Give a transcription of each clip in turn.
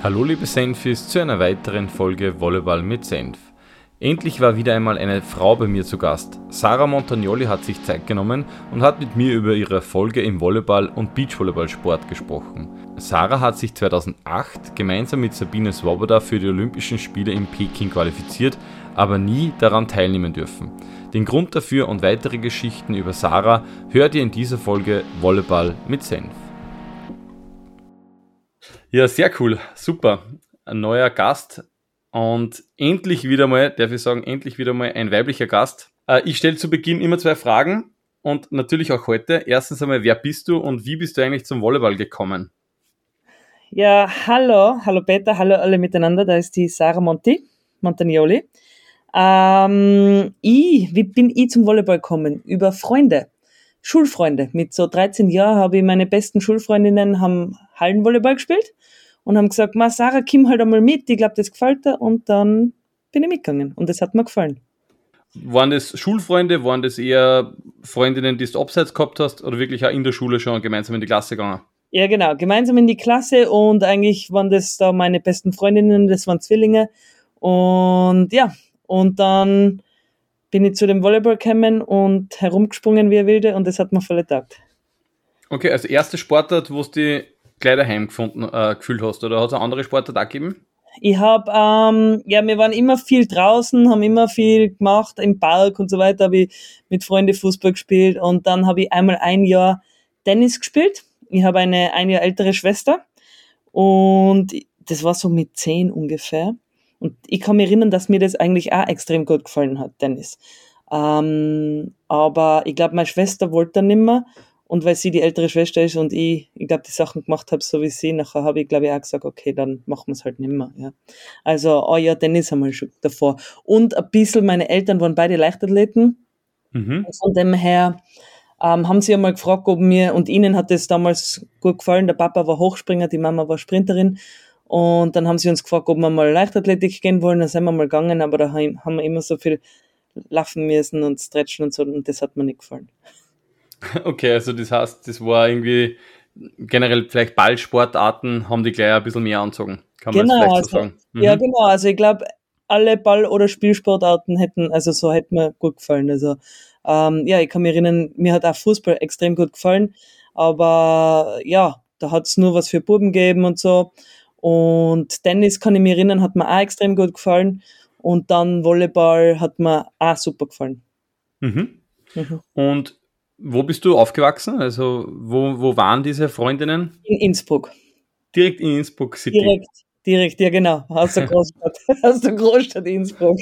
Hallo liebe Senfis zu einer weiteren Folge Volleyball mit Senf. Endlich war wieder einmal eine Frau bei mir zu Gast. Sarah Montagnoli hat sich Zeit genommen und hat mit mir über ihre Erfolge im Volleyball- und Beachvolleyballsport gesprochen. Sarah hat sich 2008 gemeinsam mit Sabine Swoboda für die Olympischen Spiele in Peking qualifiziert, aber nie daran teilnehmen dürfen. Den Grund dafür und weitere Geschichten über Sarah hört ihr in dieser Folge Volleyball mit Senf. Ja, sehr cool. Super. Ein neuer Gast. Und endlich wieder mal, darf ich sagen, endlich wieder mal ein weiblicher Gast. Äh, ich stelle zu Beginn immer zwei Fragen und natürlich auch heute. Erstens einmal, wer bist du und wie bist du eigentlich zum Volleyball gekommen? Ja, hallo, hallo Peter, hallo alle miteinander. Da ist die Sarah Monti, Montagnoli. Ähm, ich, wie bin ich zum Volleyball gekommen? Über Freunde. Schulfreunde. Mit so 13 Jahren habe ich meine besten Schulfreundinnen haben Hallenvolleyball gespielt und haben gesagt, Ma, Sarah, komm halt einmal mit, ich glaube, das gefällt dir. Und dann bin ich mitgegangen und das hat mir gefallen. Waren das Schulfreunde, waren das eher Freundinnen, die du abseits gehabt hast oder wirklich auch in der Schule schon gemeinsam in die Klasse gegangen? Ja, genau, gemeinsam in die Klasse und eigentlich waren das da meine besten Freundinnen, das waren Zwillinge. Und ja, und dann bin ich zu dem Volleyball gekommen und herumgesprungen wie ein Wilde und das hat mir voll getaugt. Okay, also erste Sportart, wo du die gleich daheim gefunden, äh, gefühlt hast, oder hat es eine andere Sportart auch gegeben? Ich habe, ähm, ja, wir waren immer viel draußen, haben immer viel gemacht, im Park und so weiter, habe ich mit Freunden Fußball gespielt und dann habe ich einmal ein Jahr Tennis gespielt. Ich habe eine ein Jahr ältere Schwester und das war so mit zehn ungefähr. Und ich kann mich erinnern, dass mir das eigentlich auch extrem gut gefallen hat, Tennis. Ähm, aber ich glaube, meine Schwester wollte dann nimmer. Und weil sie die ältere Schwester ist und ich, ich glaube, die Sachen gemacht habe, so wie sie, nachher habe ich, glaube ich, auch gesagt, okay, dann machen wir es halt nimmer. Ja. Also, oh ja, Tennis haben wir schon davor. Und ein bisschen, meine Eltern waren beide Leichtathleten. Mhm. Von dem her ähm, haben sie einmal gefragt, ob mir, und ihnen hat das damals gut gefallen. Der Papa war Hochspringer, die Mama war Sprinterin. Und dann haben sie uns gefragt, ob wir mal Leichtathletik gehen wollen. Dann sind wir mal gegangen, aber da haben wir immer so viel laufen müssen und stretchen und so und das hat mir nicht gefallen. Okay, also das heißt, das war irgendwie generell vielleicht Ballsportarten haben die gleich ein bisschen mehr anzogen. Kann genau, man vielleicht also, so sagen. Mhm. Ja, genau. Also ich glaube, alle Ball- oder Spielsportarten hätten, also so hätte mir gut gefallen. Also ähm, ja, ich kann mich erinnern, mir hat auch Fußball extrem gut gefallen, aber ja, da hat es nur was für Buben gegeben und so. Und Tennis kann ich mich erinnern, hat mir auch extrem gut gefallen. Und dann Volleyball hat mir auch super gefallen. Mhm. Mhm. Und wo bist du aufgewachsen? Also, wo, wo waren diese Freundinnen? In Innsbruck. Direkt in Innsbruck City. Direkt, direkt, ja genau. Aus der Großstadt. aus der Großstadt Innsbruck.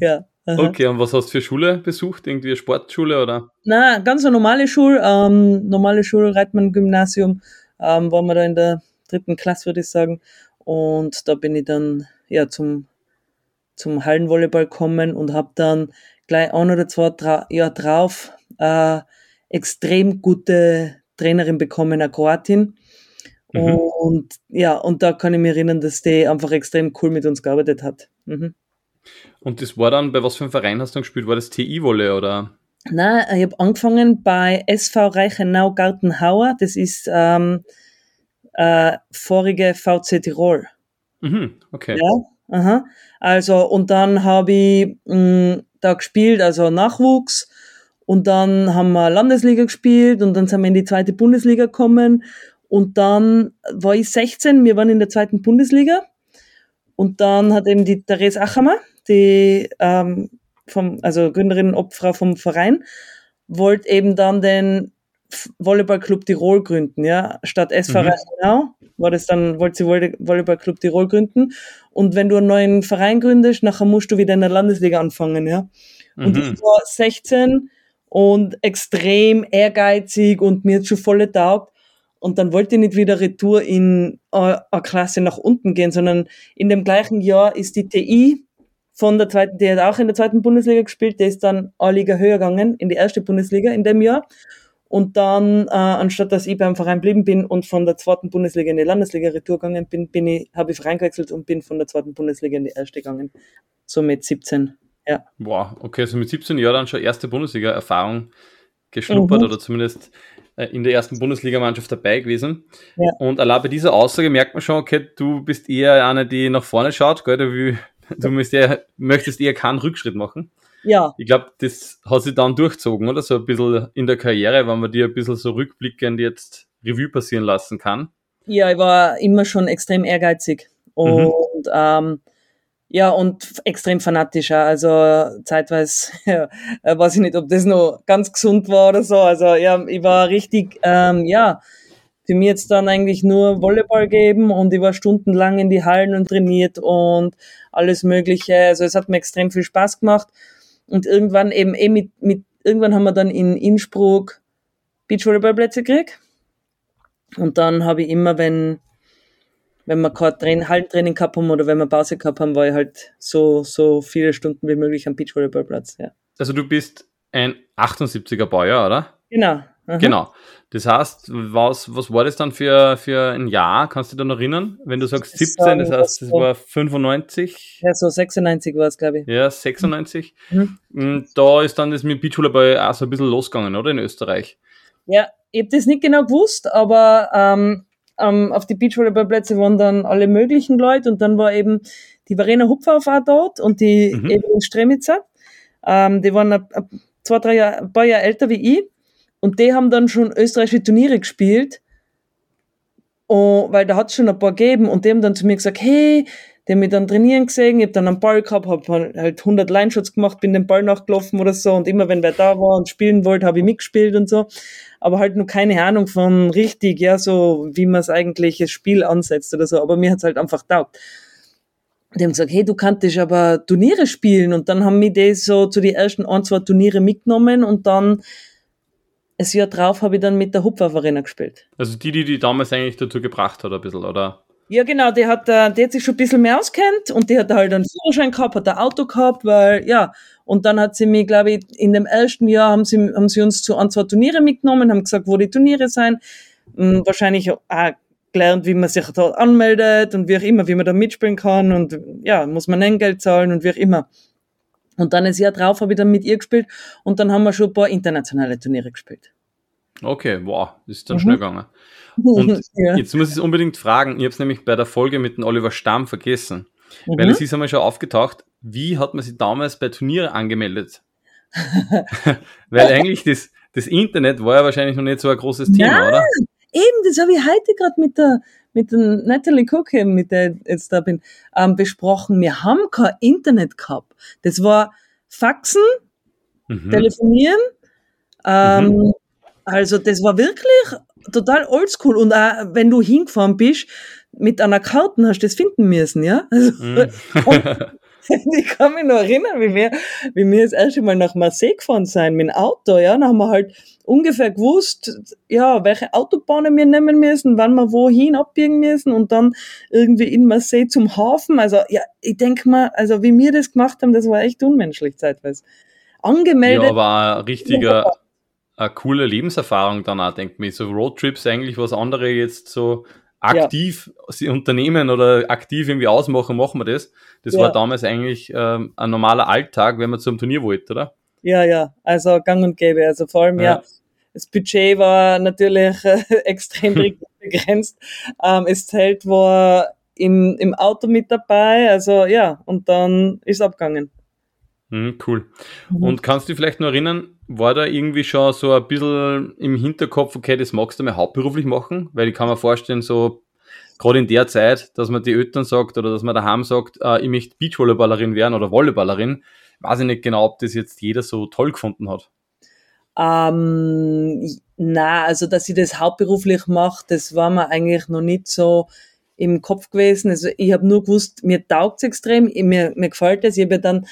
ja. Aha. Okay, und was hast du für Schule besucht? Irgendwie eine Sportschule oder? Na, ganz eine normale Schule, ähm, normale Schule, Reitmann-Gymnasium, ähm, waren wir da in der dritten Klasse, würde ich sagen. Und da bin ich dann ja zum, zum Hallenvolleyball gekommen und habe dann gleich ein oder zwei Tra Jahre drauf äh, extrem gute Trainerin bekommen, eine Kroatin. Mhm. Und ja, und da kann ich mich erinnern, dass die einfach extrem cool mit uns gearbeitet hat. Mhm. Und das war dann, bei was für einem Verein hast du gespielt? War das TI-Wolle oder? Nein, ich habe angefangen bei SV Reichenau Gartenhauer. Das ist ähm, äh, vorige VC Tirol. Mhm, okay. Ja, aha. Also, und dann habe ich mh, da gespielt, also Nachwuchs. Und dann haben wir Landesliga gespielt und dann sind wir in die zweite Bundesliga gekommen. Und dann war ich 16, wir waren in der zweiten Bundesliga. Und dann hat eben die Therese Achammer, die ähm, vom, also Gründerin und Obfrau vom Verein, wollte eben dann den Volleyballclub Tirol gründen, ja, statt SV mhm. Reichenau war das dann, wollte sie Volleyballclub Tirol gründen und wenn du einen neuen Verein gründest, nachher musst du wieder in der Landesliga anfangen, ja. Und mhm. ich war 16 und extrem ehrgeizig und mir hat schon volle taugt und dann wollte ich nicht wieder retour in eine Klasse nach unten gehen, sondern in dem gleichen Jahr ist die TI von der zweiten, die hat auch in der zweiten Bundesliga gespielt, der ist dann eine Liga höher gegangen, in die erste Bundesliga in dem Jahr. Und dann, äh, anstatt dass ich beim Verein geblieben bin und von der zweiten Bundesliga in die Landesliga retour gegangen bin, bin ich, habe ich Verein gewechselt und bin von der zweiten Bundesliga in die erste gegangen. So mit 17, ja. Wow, okay, also mit 17 Jahren dann schon erste Bundesliga-Erfahrung geschnuppert mhm. oder zumindest äh, in der ersten Bundesligamannschaft dabei gewesen. Ja. Und allein bei dieser Aussage merkt man schon, okay, du bist eher eine, die nach vorne schaut, gell? Du, du eher, möchtest eher keinen Rückschritt machen. Ja. Ich glaube, das hat sich dann durchzogen, oder? So ein bisschen in der Karriere, wenn man dir ein bisschen so rückblickend jetzt Revue passieren lassen kann. Ja, ich war immer schon extrem ehrgeizig. Mhm. Und mhm. ähm, ja, und extrem fanatischer. Also zeitweise ja, äh, weiß ich nicht, ob das noch ganz gesund war oder so. Also ja, ich war richtig, ähm, ja, für mich jetzt dann eigentlich nur Volleyball geben und ich war stundenlang in die Hallen und trainiert und alles Mögliche. Also es hat mir extrem viel Spaß gemacht. Und irgendwann eben eh mit, mit irgendwann haben wir dann in Innsbruck Beachvolleyballplätze gekriegt. Und dann habe ich immer, wenn wenn wir kein Train Hallentraining gehabt haben oder wenn wir Pause gehabt haben, war ich halt so, so viele Stunden wie möglich am Beachvolleyballplatz, ja. Also du bist ein 78er Baujahr, oder? Genau. Aha. Genau. Das heißt, was, was war das dann für, für ein Jahr? Kannst du dich da noch erinnern? Wenn du sagst 17, das heißt, das war 95? Ja, so 96 war es, glaube ich. Ja, 96. Mhm. Und da ist dann das mit Beachvolleyball auch so ein bisschen losgegangen, oder? In Österreich. Ja, ich habe das nicht genau gewusst, aber ähm, ähm, auf die Beachvolleyballplätze waren dann alle möglichen Leute und dann war eben die Verena Hupfer auch dort und die mhm. Evelyn Stremitzer. Ähm, die waren ein, ein, zwei, drei Jahre, ein paar Jahre älter wie ich und die haben dann schon österreichische Turniere gespielt, und, weil da hat es schon ein paar gegeben und die haben dann zu mir gesagt, hey, die haben mich dann trainieren gesehen, ich habe dann einen Ball gehabt, habe halt 100 Line-Shots gemacht, bin den Ball nachgelaufen oder so und immer wenn wer da war und spielen wollte, habe ich mitgespielt und so, aber halt nur keine Ahnung von richtig, ja, so wie man es eigentlich das Spiel ansetzt oder so, aber mir hat's halt einfach taugt. Die haben gesagt, hey, du kanntest aber Turniere spielen und dann haben mich die so zu die ersten ein, zwei Turniere mitgenommen und dann das Jahr drauf habe ich dann mit der Hupfer Arena gespielt. Also die, die die damals eigentlich dazu gebracht hat, ein bisschen, oder? Ja, genau, die hat, äh, die hat sich schon ein bisschen mehr auskennt und die hat halt einen Führerschein gehabt, hat ein Auto gehabt, weil, ja, und dann hat sie mich, glaube ich, in dem ersten Jahr haben sie, haben sie uns zu ein, zwei Turniere mitgenommen, haben gesagt, wo die Turniere sein. Hm, wahrscheinlich auch gelernt, wie man sich da anmeldet und wie auch immer, wie man da mitspielen kann und ja, muss man Nenngeld zahlen und wie auch immer. Und dann ein Jahr drauf habe ich dann mit ihr gespielt und dann haben wir schon ein paar internationale Turniere gespielt. Okay, wow, ist dann mhm. schnell gegangen. Und ja. jetzt muss ich es unbedingt fragen, ich habe es nämlich bei der Folge mit dem Oliver Stamm vergessen, mhm. weil es ist einmal schon aufgetaucht, wie hat man sich damals bei Turnieren angemeldet? weil eigentlich das, das Internet war ja wahrscheinlich noch nicht so ein großes Thema, Nein, oder? Eben, das habe ich heute gerade mit der, mit der Natalie Cook, mit der ich jetzt da bin, ähm, besprochen. Wir haben kein Internet gehabt. Das war Faxen, mhm. Telefonieren, ähm, mhm. Also das war wirklich total oldschool. Und auch wenn du hingefahren bist, mit einer Karte hast du das finden müssen, ja. Also, mm. ich kann mich noch erinnern, wie wir, wie wir das erste Mal nach Marseille gefahren sind mit dem Auto, ja. Dann haben wir halt ungefähr gewusst, ja, welche Autobahnen wir nehmen müssen, wann wir wohin abbiegen müssen und dann irgendwie in Marseille zum Hafen. Also, ja, ich denke mal, also wie wir das gemacht haben, das war echt unmenschlich zeitweise. Angemeldet. Ja, war ein richtiger, eine coole Lebenserfahrung dann auch, denkt mir. So Roadtrips eigentlich, was andere jetzt so aktiv ja. unternehmen oder aktiv irgendwie ausmachen, machen wir das. Das ja. war damals eigentlich ähm, ein normaler Alltag, wenn man zum Turnier wollte, oder? Ja, ja, also gang und gäbe. Also vor allem ja, ja das Budget war natürlich äh, extrem begrenzt. Ähm, das Zelt war im, im Auto mit dabei, also ja, und dann ist abgegangen. Mhm, cool. Mhm. Und kannst du dich vielleicht noch erinnern, war da irgendwie schon so ein bisschen im Hinterkopf, okay, das magst du mal hauptberuflich machen? Weil ich kann mir vorstellen, so gerade in der Zeit, dass man die Eltern sagt oder dass man daheim sagt, äh, ich möchte Beachvolleyballerin werden oder Volleyballerin, weiß ich nicht genau, ob das jetzt jeder so toll gefunden hat. Ähm, na, also dass ich das hauptberuflich mache, das war mir eigentlich noch nicht so im Kopf gewesen. Also ich habe nur gewusst, mir taugt es extrem, mir, mir gefällt es. Ich habe ja dann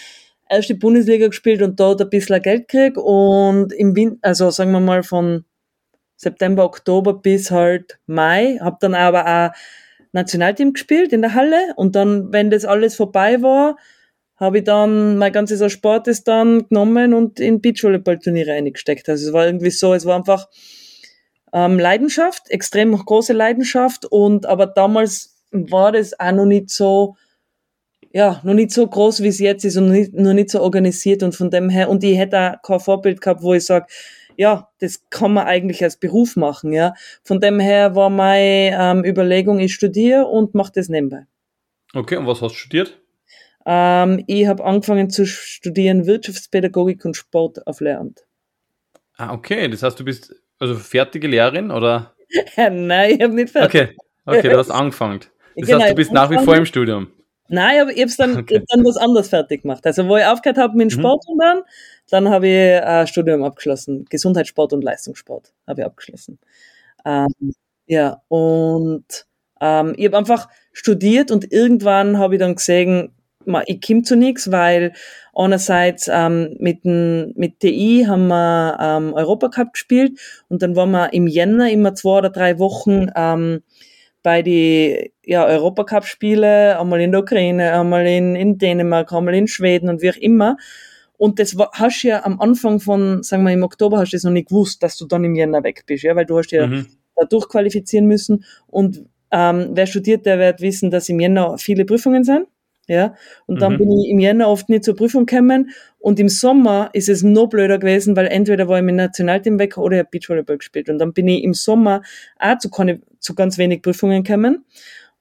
erste Bundesliga gespielt und dort ein bisschen Geld gekriegt und im Winter, also sagen wir mal von September, Oktober bis halt Mai, habe dann aber auch Nationalteam gespielt in der Halle und dann, wenn das alles vorbei war, habe ich dann mein ganzes Sportes dann genommen und in Beachvolleyball-Turniere eingesteckt. Also es war irgendwie so, es war einfach ähm, Leidenschaft, extrem große Leidenschaft und aber damals war das auch noch nicht so ja, noch nicht so groß, wie es jetzt ist und noch nicht, noch nicht so organisiert und von dem her, und ich hätte auch kein Vorbild gehabt, wo ich sage, ja, das kann man eigentlich als Beruf machen, ja. Von dem her war meine ähm, Überlegung, ich studiere und mache das nebenbei. Okay, und was hast du studiert? Ähm, ich habe angefangen zu studieren Wirtschaftspädagogik und Sport auf Lehramt. Ah, okay, das heißt, du bist also fertige Lehrerin oder? Nein, ich habe nicht fertig. Okay, okay, du hast angefangen. Das Genau, heißt, du bist nach wie vor im Studium. Nein, aber ich habe dann, Okay. hab dann was anderes fertig gemacht. Also wo ich aufgehört habe mit dem Mhm. Sport und dann, dann habe ich ein Studium abgeschlossen. Gesundheitssport und Leistungssport habe ich abgeschlossen. Ähm, ja, und ähm, ich habe einfach studiert und irgendwann habe ich dann gesehen, ich komme zu nichts, weil einerseits ähm, mit, dem, mit TI haben wir ähm, Europacup gespielt und dann waren wir im Jänner immer zwei oder drei Wochen ähm, bei die ja, Europacup-Spiele, einmal in der Ukraine, einmal in, in Dänemark, einmal in Schweden und wie auch immer. Und das war, hast du ja am Anfang von, sagen wir im Oktober, hast du das noch nicht gewusst, dass du dann im Jänner weg bist, ja, weil du hast ja Mhm. da durchqualifizieren müssen. Und ähm, wer studiert, der wird wissen, dass im Jänner viele Prüfungen sind. Ja, und dann Mhm. bin ich im Jänner oft nicht zur Prüfung gekommen. Und im Sommer ist es noch blöder gewesen, weil entweder war ich mit dem Nationalteam weg oder ich habe Beachvolleyball gespielt. Und dann bin ich im Sommer auch zu, keine, zu ganz wenig Prüfungen gekommen.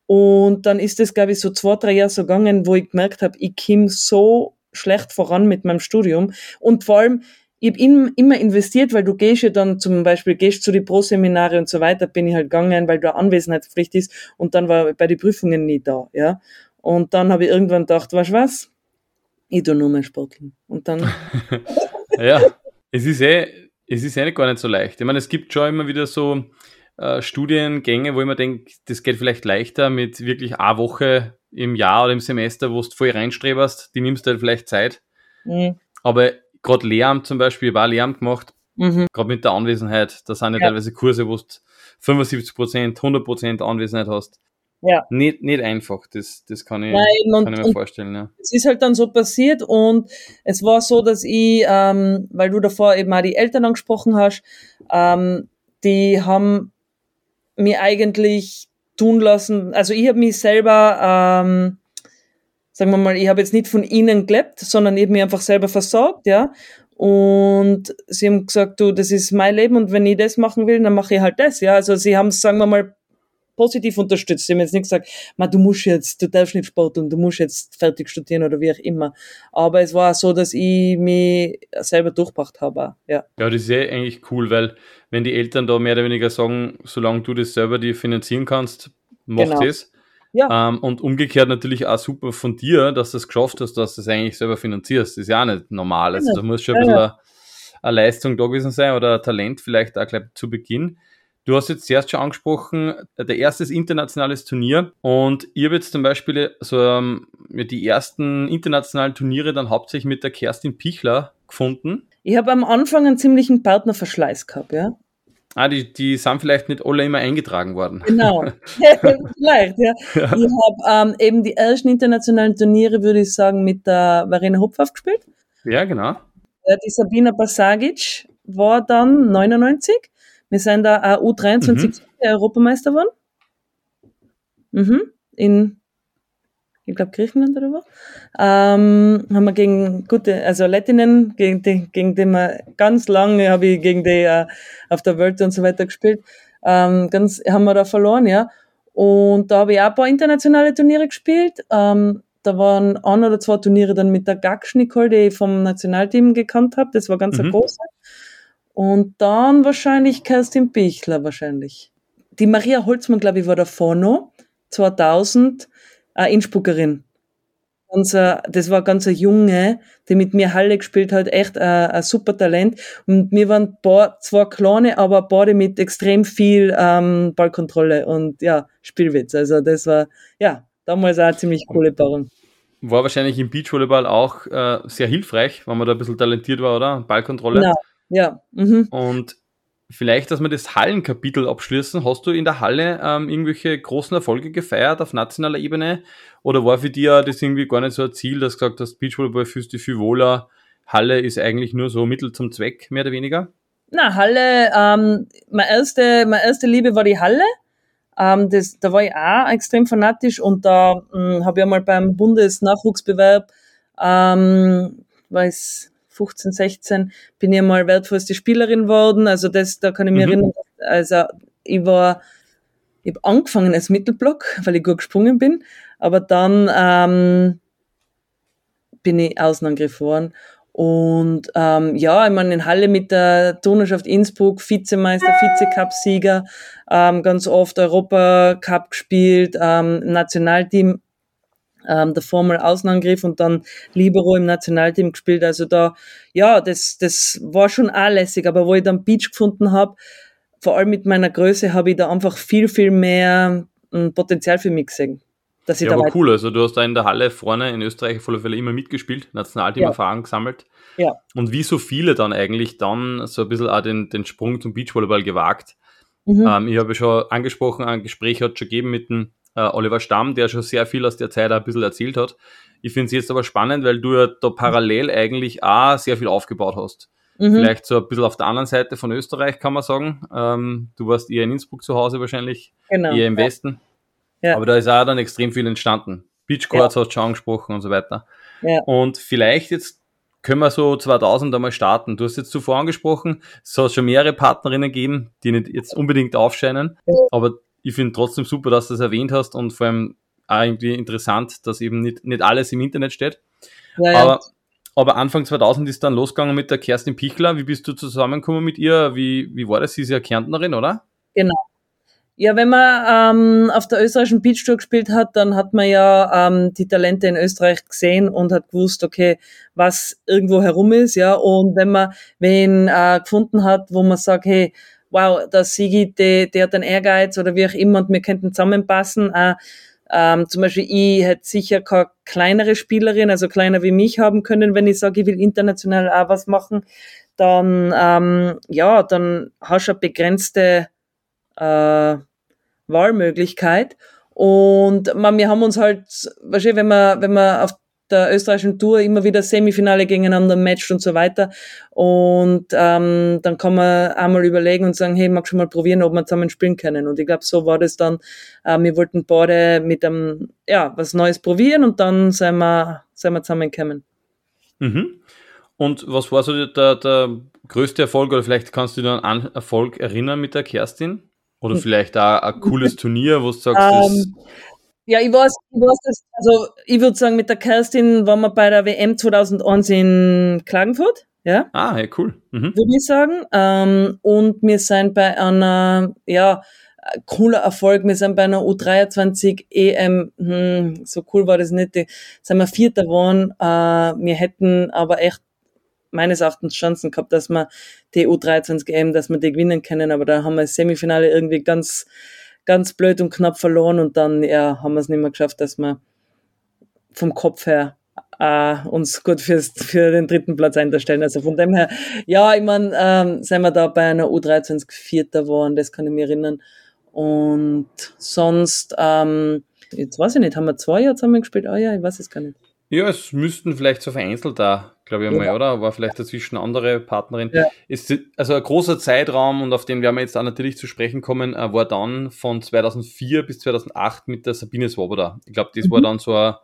Und dann ist es, glaube ich, so zwei, drei Jahre so gegangen, wo ich gemerkt habe, ich komme so schlecht voran mit meinem Studium. Und vor allem, ich habe im- immer investiert, weil du gehst ja dann zum Beispiel, gehst zu die Pro-Seminare und so weiter, bin ich halt gegangen, weil da Anwesenheitspflicht ist und dann war ich bei den Prüfungen nie da, ja. Und dann habe ich irgendwann gedacht, weißt du was? Ich tu nur mehr Sporteln. Und dann, Ja, es ist eh, es ist eh gar nicht so leicht. Ich meine, es gibt schon immer wieder so äh, Studiengänge, wo ich mir denke, das geht vielleicht leichter mit wirklich eine Woche im Jahr oder im Semester, wo du voll reinstreberst, die nimmst du halt vielleicht Zeit. mhm. Aber gerade Lehramt zum Beispiel, ich habe auch Lehramt gemacht, Mhm. gerade mit der Anwesenheit, da sind ja, Ja. teilweise Kurse, wo du 75%, 100% Anwesenheit hast. Ja. Nicht, nicht einfach, das, das kann, ich, Nein, kann ich mir und vorstellen. Ja. es ist halt dann so passiert und es war so, dass ich, ähm, weil du davor eben auch die Eltern angesprochen hast, ähm, die haben mir eigentlich tun lassen, also ich habe mich selber, ähm, sagen wir mal, ich habe jetzt nicht von ihnen gelebt, sondern eben mich einfach selber versorgt, ja. Und sie haben gesagt, du, das ist mein Leben und wenn ich das machen will, dann mache ich halt das, ja. Also sie haben es, sagen wir mal, positiv unterstützt. Sie haben jetzt nicht gesagt, Ma, du musst jetzt, du darfst nicht Sport und du musst jetzt fertig studieren oder wie auch immer. Aber es war so, dass ich mich selber durchgebracht habe. Ja. Ja, das ist eh eigentlich cool, weil wenn die Eltern da mehr oder weniger sagen, solange du das selber dir finanzieren kannst, mach Genau. das. Ja. Ähm, und umgekehrt natürlich auch super von dir, dass du es geschafft hast, dass du es eigentlich selber finanzierst. Das ist ja auch nicht normal. Also Ja. da muss schon ein Ja, bisschen eine, eine Leistung da gewesen sein oder ein Talent vielleicht auch gleich zu Beginn. Du hast jetzt zuerst schon angesprochen, der erste ist internationales Turnier und ich habe jetzt zum Beispiel so ähm, die ersten internationalen Turniere dann hauptsächlich mit der Kerstin Pichler gefunden. Ich habe am Anfang einen ziemlichen Partnerverschleiß gehabt, ja. Ah, die, die sind vielleicht nicht alle immer eingetragen worden. Genau. Vielleicht, ja. Ich habe ähm, eben die ersten internationalen Turniere, würde ich sagen, mit der Verena Hopf gespielt. Ja, genau. Ja, die Sabina Basagic war dann 99. Wir sind da auch U23 Europameister geworden. Mhm. In, ich glaube, Griechenland oder wo. Ähm, haben wir gegen gute, also Lettinnen, gegen die, gegen die wir ganz lange habe ich gegen die äh, auf der Welt und so weiter gespielt. Ähm, ganz, haben wir da verloren, ja. Und da habe ich auch ein paar internationale Turniere gespielt. Ähm, da waren ein oder zwei Turniere dann mit der Gaksch Nicole, die ich vom Nationalteam gekannt habe. Das war ganz Mhm. ein großer. Und dann wahrscheinlich Kerstin Bichler wahrscheinlich. Die Maria Holzmann, glaube ich, war davor noch. 2000, eine Innsbruckerin. Ganz, äh, das war ganz eine Junge, die mit mir Halle gespielt hat, echt äh, ein super Talent. Und wir waren paar, zwar kleine, aber beide mit extrem viel ähm, Ballkontrolle und ja, Spielwitz. Also das war, ja, damals auch eine ziemlich coole Paarung. War wahrscheinlich im Beachvolleyball auch äh, sehr hilfreich, wenn man da ein bisschen talentiert war, oder? Ballkontrolle. Genau, ja. Mhm. Und vielleicht, dass wir das Hallenkapitel abschließen, hast du in der Halle ähm, irgendwelche großen Erfolge gefeiert auf nationaler Ebene? Oder war für dich das irgendwie gar nicht so ein Ziel, dass du gesagt hast, Beachvolleyball fühlst du viel wohler, Halle ist eigentlich nur so Mittel zum Zweck, mehr oder weniger? Na, Halle, ähm, meine erste, meine erste Liebe war die Halle. Ähm, das, da war ich auch extrem fanatisch und da ähm, habe ich einmal beim Bundesnachwuchsbewerb, ähm, weiß, 15, 16, bin ich mal wertvollste Spielerin geworden. Also das, da kann ich mich mhm. erinnern, also ich war, ich habe angefangen als Mittelblock, weil ich gut gesprungen bin, aber dann ähm, bin ich Außenangriff geworden. Und ähm, ja, ich meine, in Halle mit der Turnerschaft Innsbruck, Vizemeister, Vize-Cup-Sieger, ähm, ganz oft Europa-Cup gespielt, ähm, Nationalteam ähm, davor mal Außenangriff und dann Libero im Nationalteam gespielt. Also da, ja, das, das war schon auch lässig. Aber wo ich dann Beach gefunden habe, vor allem mit meiner Größe, habe ich da einfach viel, viel mehr ähm, Potenzial für mich gesehen. Dass ich ja, aber cool. Also du hast da in der Halle vorne in Österreich auf alle Fälle immer mitgespielt, Nationalteam-Erfahrung ja. gesammelt. Ja. Und wie so viele dann eigentlich dann so ein bisschen auch den, den Sprung zum Beachvolleyball gewagt. Mhm. Ähm, ich habe schon angesprochen, ein Gespräch hat es schon gegeben mit dem äh, Oliver Stamm, der schon sehr viel aus der Zeit ein bisschen erzählt hat. Ich finde es jetzt aber spannend, weil du ja da parallel eigentlich auch sehr viel aufgebaut hast. Mhm. Vielleicht so ein bisschen auf der anderen Seite von Österreich kann man sagen. Ähm, du warst eher in Innsbruck zu Hause wahrscheinlich, genau, eher im ja. Westen. Ja. Aber da ist auch dann extrem viel entstanden. Beachcourts ja. hast du schon angesprochen und so weiter. Ja. Und vielleicht jetzt können wir so 2000 einmal starten. Du hast jetzt zuvor angesprochen, es soll schon mehrere Partnerinnen geben, die nicht jetzt unbedingt aufscheinen, aber ich finde trotzdem super, dass du das erwähnt hast und vor allem auch irgendwie interessant, dass eben nicht, nicht alles im Internet steht. Ja, ja. Aber, aber Anfang 2000 ist dann losgegangen mit der Kerstin Pichler. Wie bist du zusammengekommen mit ihr? Wie, wie war das? Sie ist ja Kärntnerin, oder? Genau. Ja, wenn man ähm, auf der österreichischen Beach Tour gespielt hat, dann hat man ja ähm, die Talente in Österreich gesehen und hat gewusst, okay, was irgendwo herum ist, ja. Und wenn man wen äh, gefunden hat, wo man sagt, hey, wow, der Sigi, der, der hat einen Ehrgeiz oder wie auch immer und wir könnten zusammenpassen. Äh, ähm, zum Beispiel, ich hätte sicher keine kleinere Spielerin, also kleiner wie mich haben können, wenn ich sage, ich will international auch was machen. Dann, ähm, ja, dann hast du eine begrenzte äh, Wahlmöglichkeit. Und man, wir haben uns halt, wahrscheinlich, wenn man, wenn man auf der österreichischen Tour immer wieder Semifinale gegeneinander matcht und so weiter. Und ähm, dann kann man einmal überlegen und sagen, hey, mag schon mal probieren, ob wir zusammen spielen können. Und ich glaube, so war das dann. Äh, wir wollten beide mit einem, ja, was Neues probieren und dann sind wir, sind wir zusammengekommen. Mhm. Und was war so der, der größte Erfolg oder vielleicht kannst du dich an einen Erfolg erinnern mit der Kerstin? Oder hm. vielleicht auch ein cooles Turnier, wo du sagst, ähm, ja, ich weiß, ich weiß das, also ich würde sagen, mit der Kerstin waren wir bei der WM 2001 in Klagenfurt. Ja. Ah, ja, cool. Mhm. Würde ich sagen. Ähm, und wir sind bei einer, ja, cooler Erfolg. Wir sind bei einer U23 EM, hm, so cool war das nicht, die, sind wir Vierter geworden. Äh, wir hätten aber echt meines Erachtens Chancen gehabt, dass wir die U23 EM, dass wir die gewinnen können, aber da haben wir das Semifinale irgendwie ganz, ganz blöd und knapp verloren und dann ja, haben wir es nicht mehr geschafft, dass wir vom Kopf her äh, uns gut fürs, für den dritten Platz einstellen. Also von dem her, ja, ich meine, ähm, sind wir da bei einer U23 Vierter geworden, das kann ich mir erinnern. Und sonst, ähm, jetzt weiß ich nicht, haben wir zwei Jahre zusammen gespielt? Ah oh, ja, ich weiß es gar nicht. Ja, es müssten vielleicht so vereinzelt da glaube ich einmal, ja. oder? War vielleicht dazwischen andere Partnerin. Ja. Ist, also ein großer Zeitraum und auf den werden wir jetzt auch natürlich zu sprechen kommen, äh, war dann von 2004 bis 2008 mit der Sabine Swoboda. Ich glaube, das mhm. war dann so ein,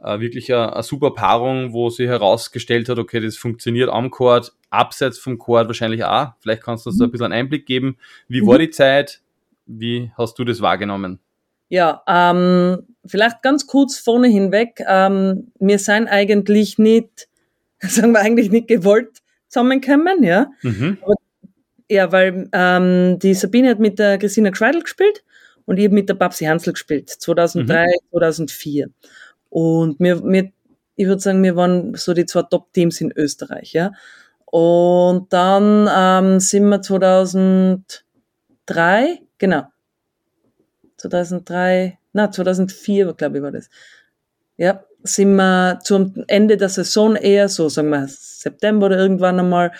ein wirklich eine, eine, super Paarung, wo sie herausgestellt hat, okay, das funktioniert am Chord, abseits vom Chord wahrscheinlich auch. Vielleicht kannst du uns mhm. da ein bisschen einen Einblick geben. Wie mhm. war die Zeit? Wie hast du das wahrgenommen? Ja, ähm, vielleicht ganz kurz vorne hinweg. Ähm, wir sind eigentlich nicht sagen wir eigentlich nicht gewollt zusammenkommen, ja. Mhm. Aber, ja, weil ähm, die Sabine hat mit der Christina Kreidel gespielt und ich habe mit der Babsi Hansel gespielt, 2003, mhm. 2004. Und wir, wir, ich würde sagen, wir waren so die zwei Top-Teams in Österreich, ja. Und dann ähm, sind wir 2003, genau, 2003, na, 2004, glaube ich, war das. Ja, sind wir zum Ende der Saison eher so, sagen wir September oder irgendwann einmal,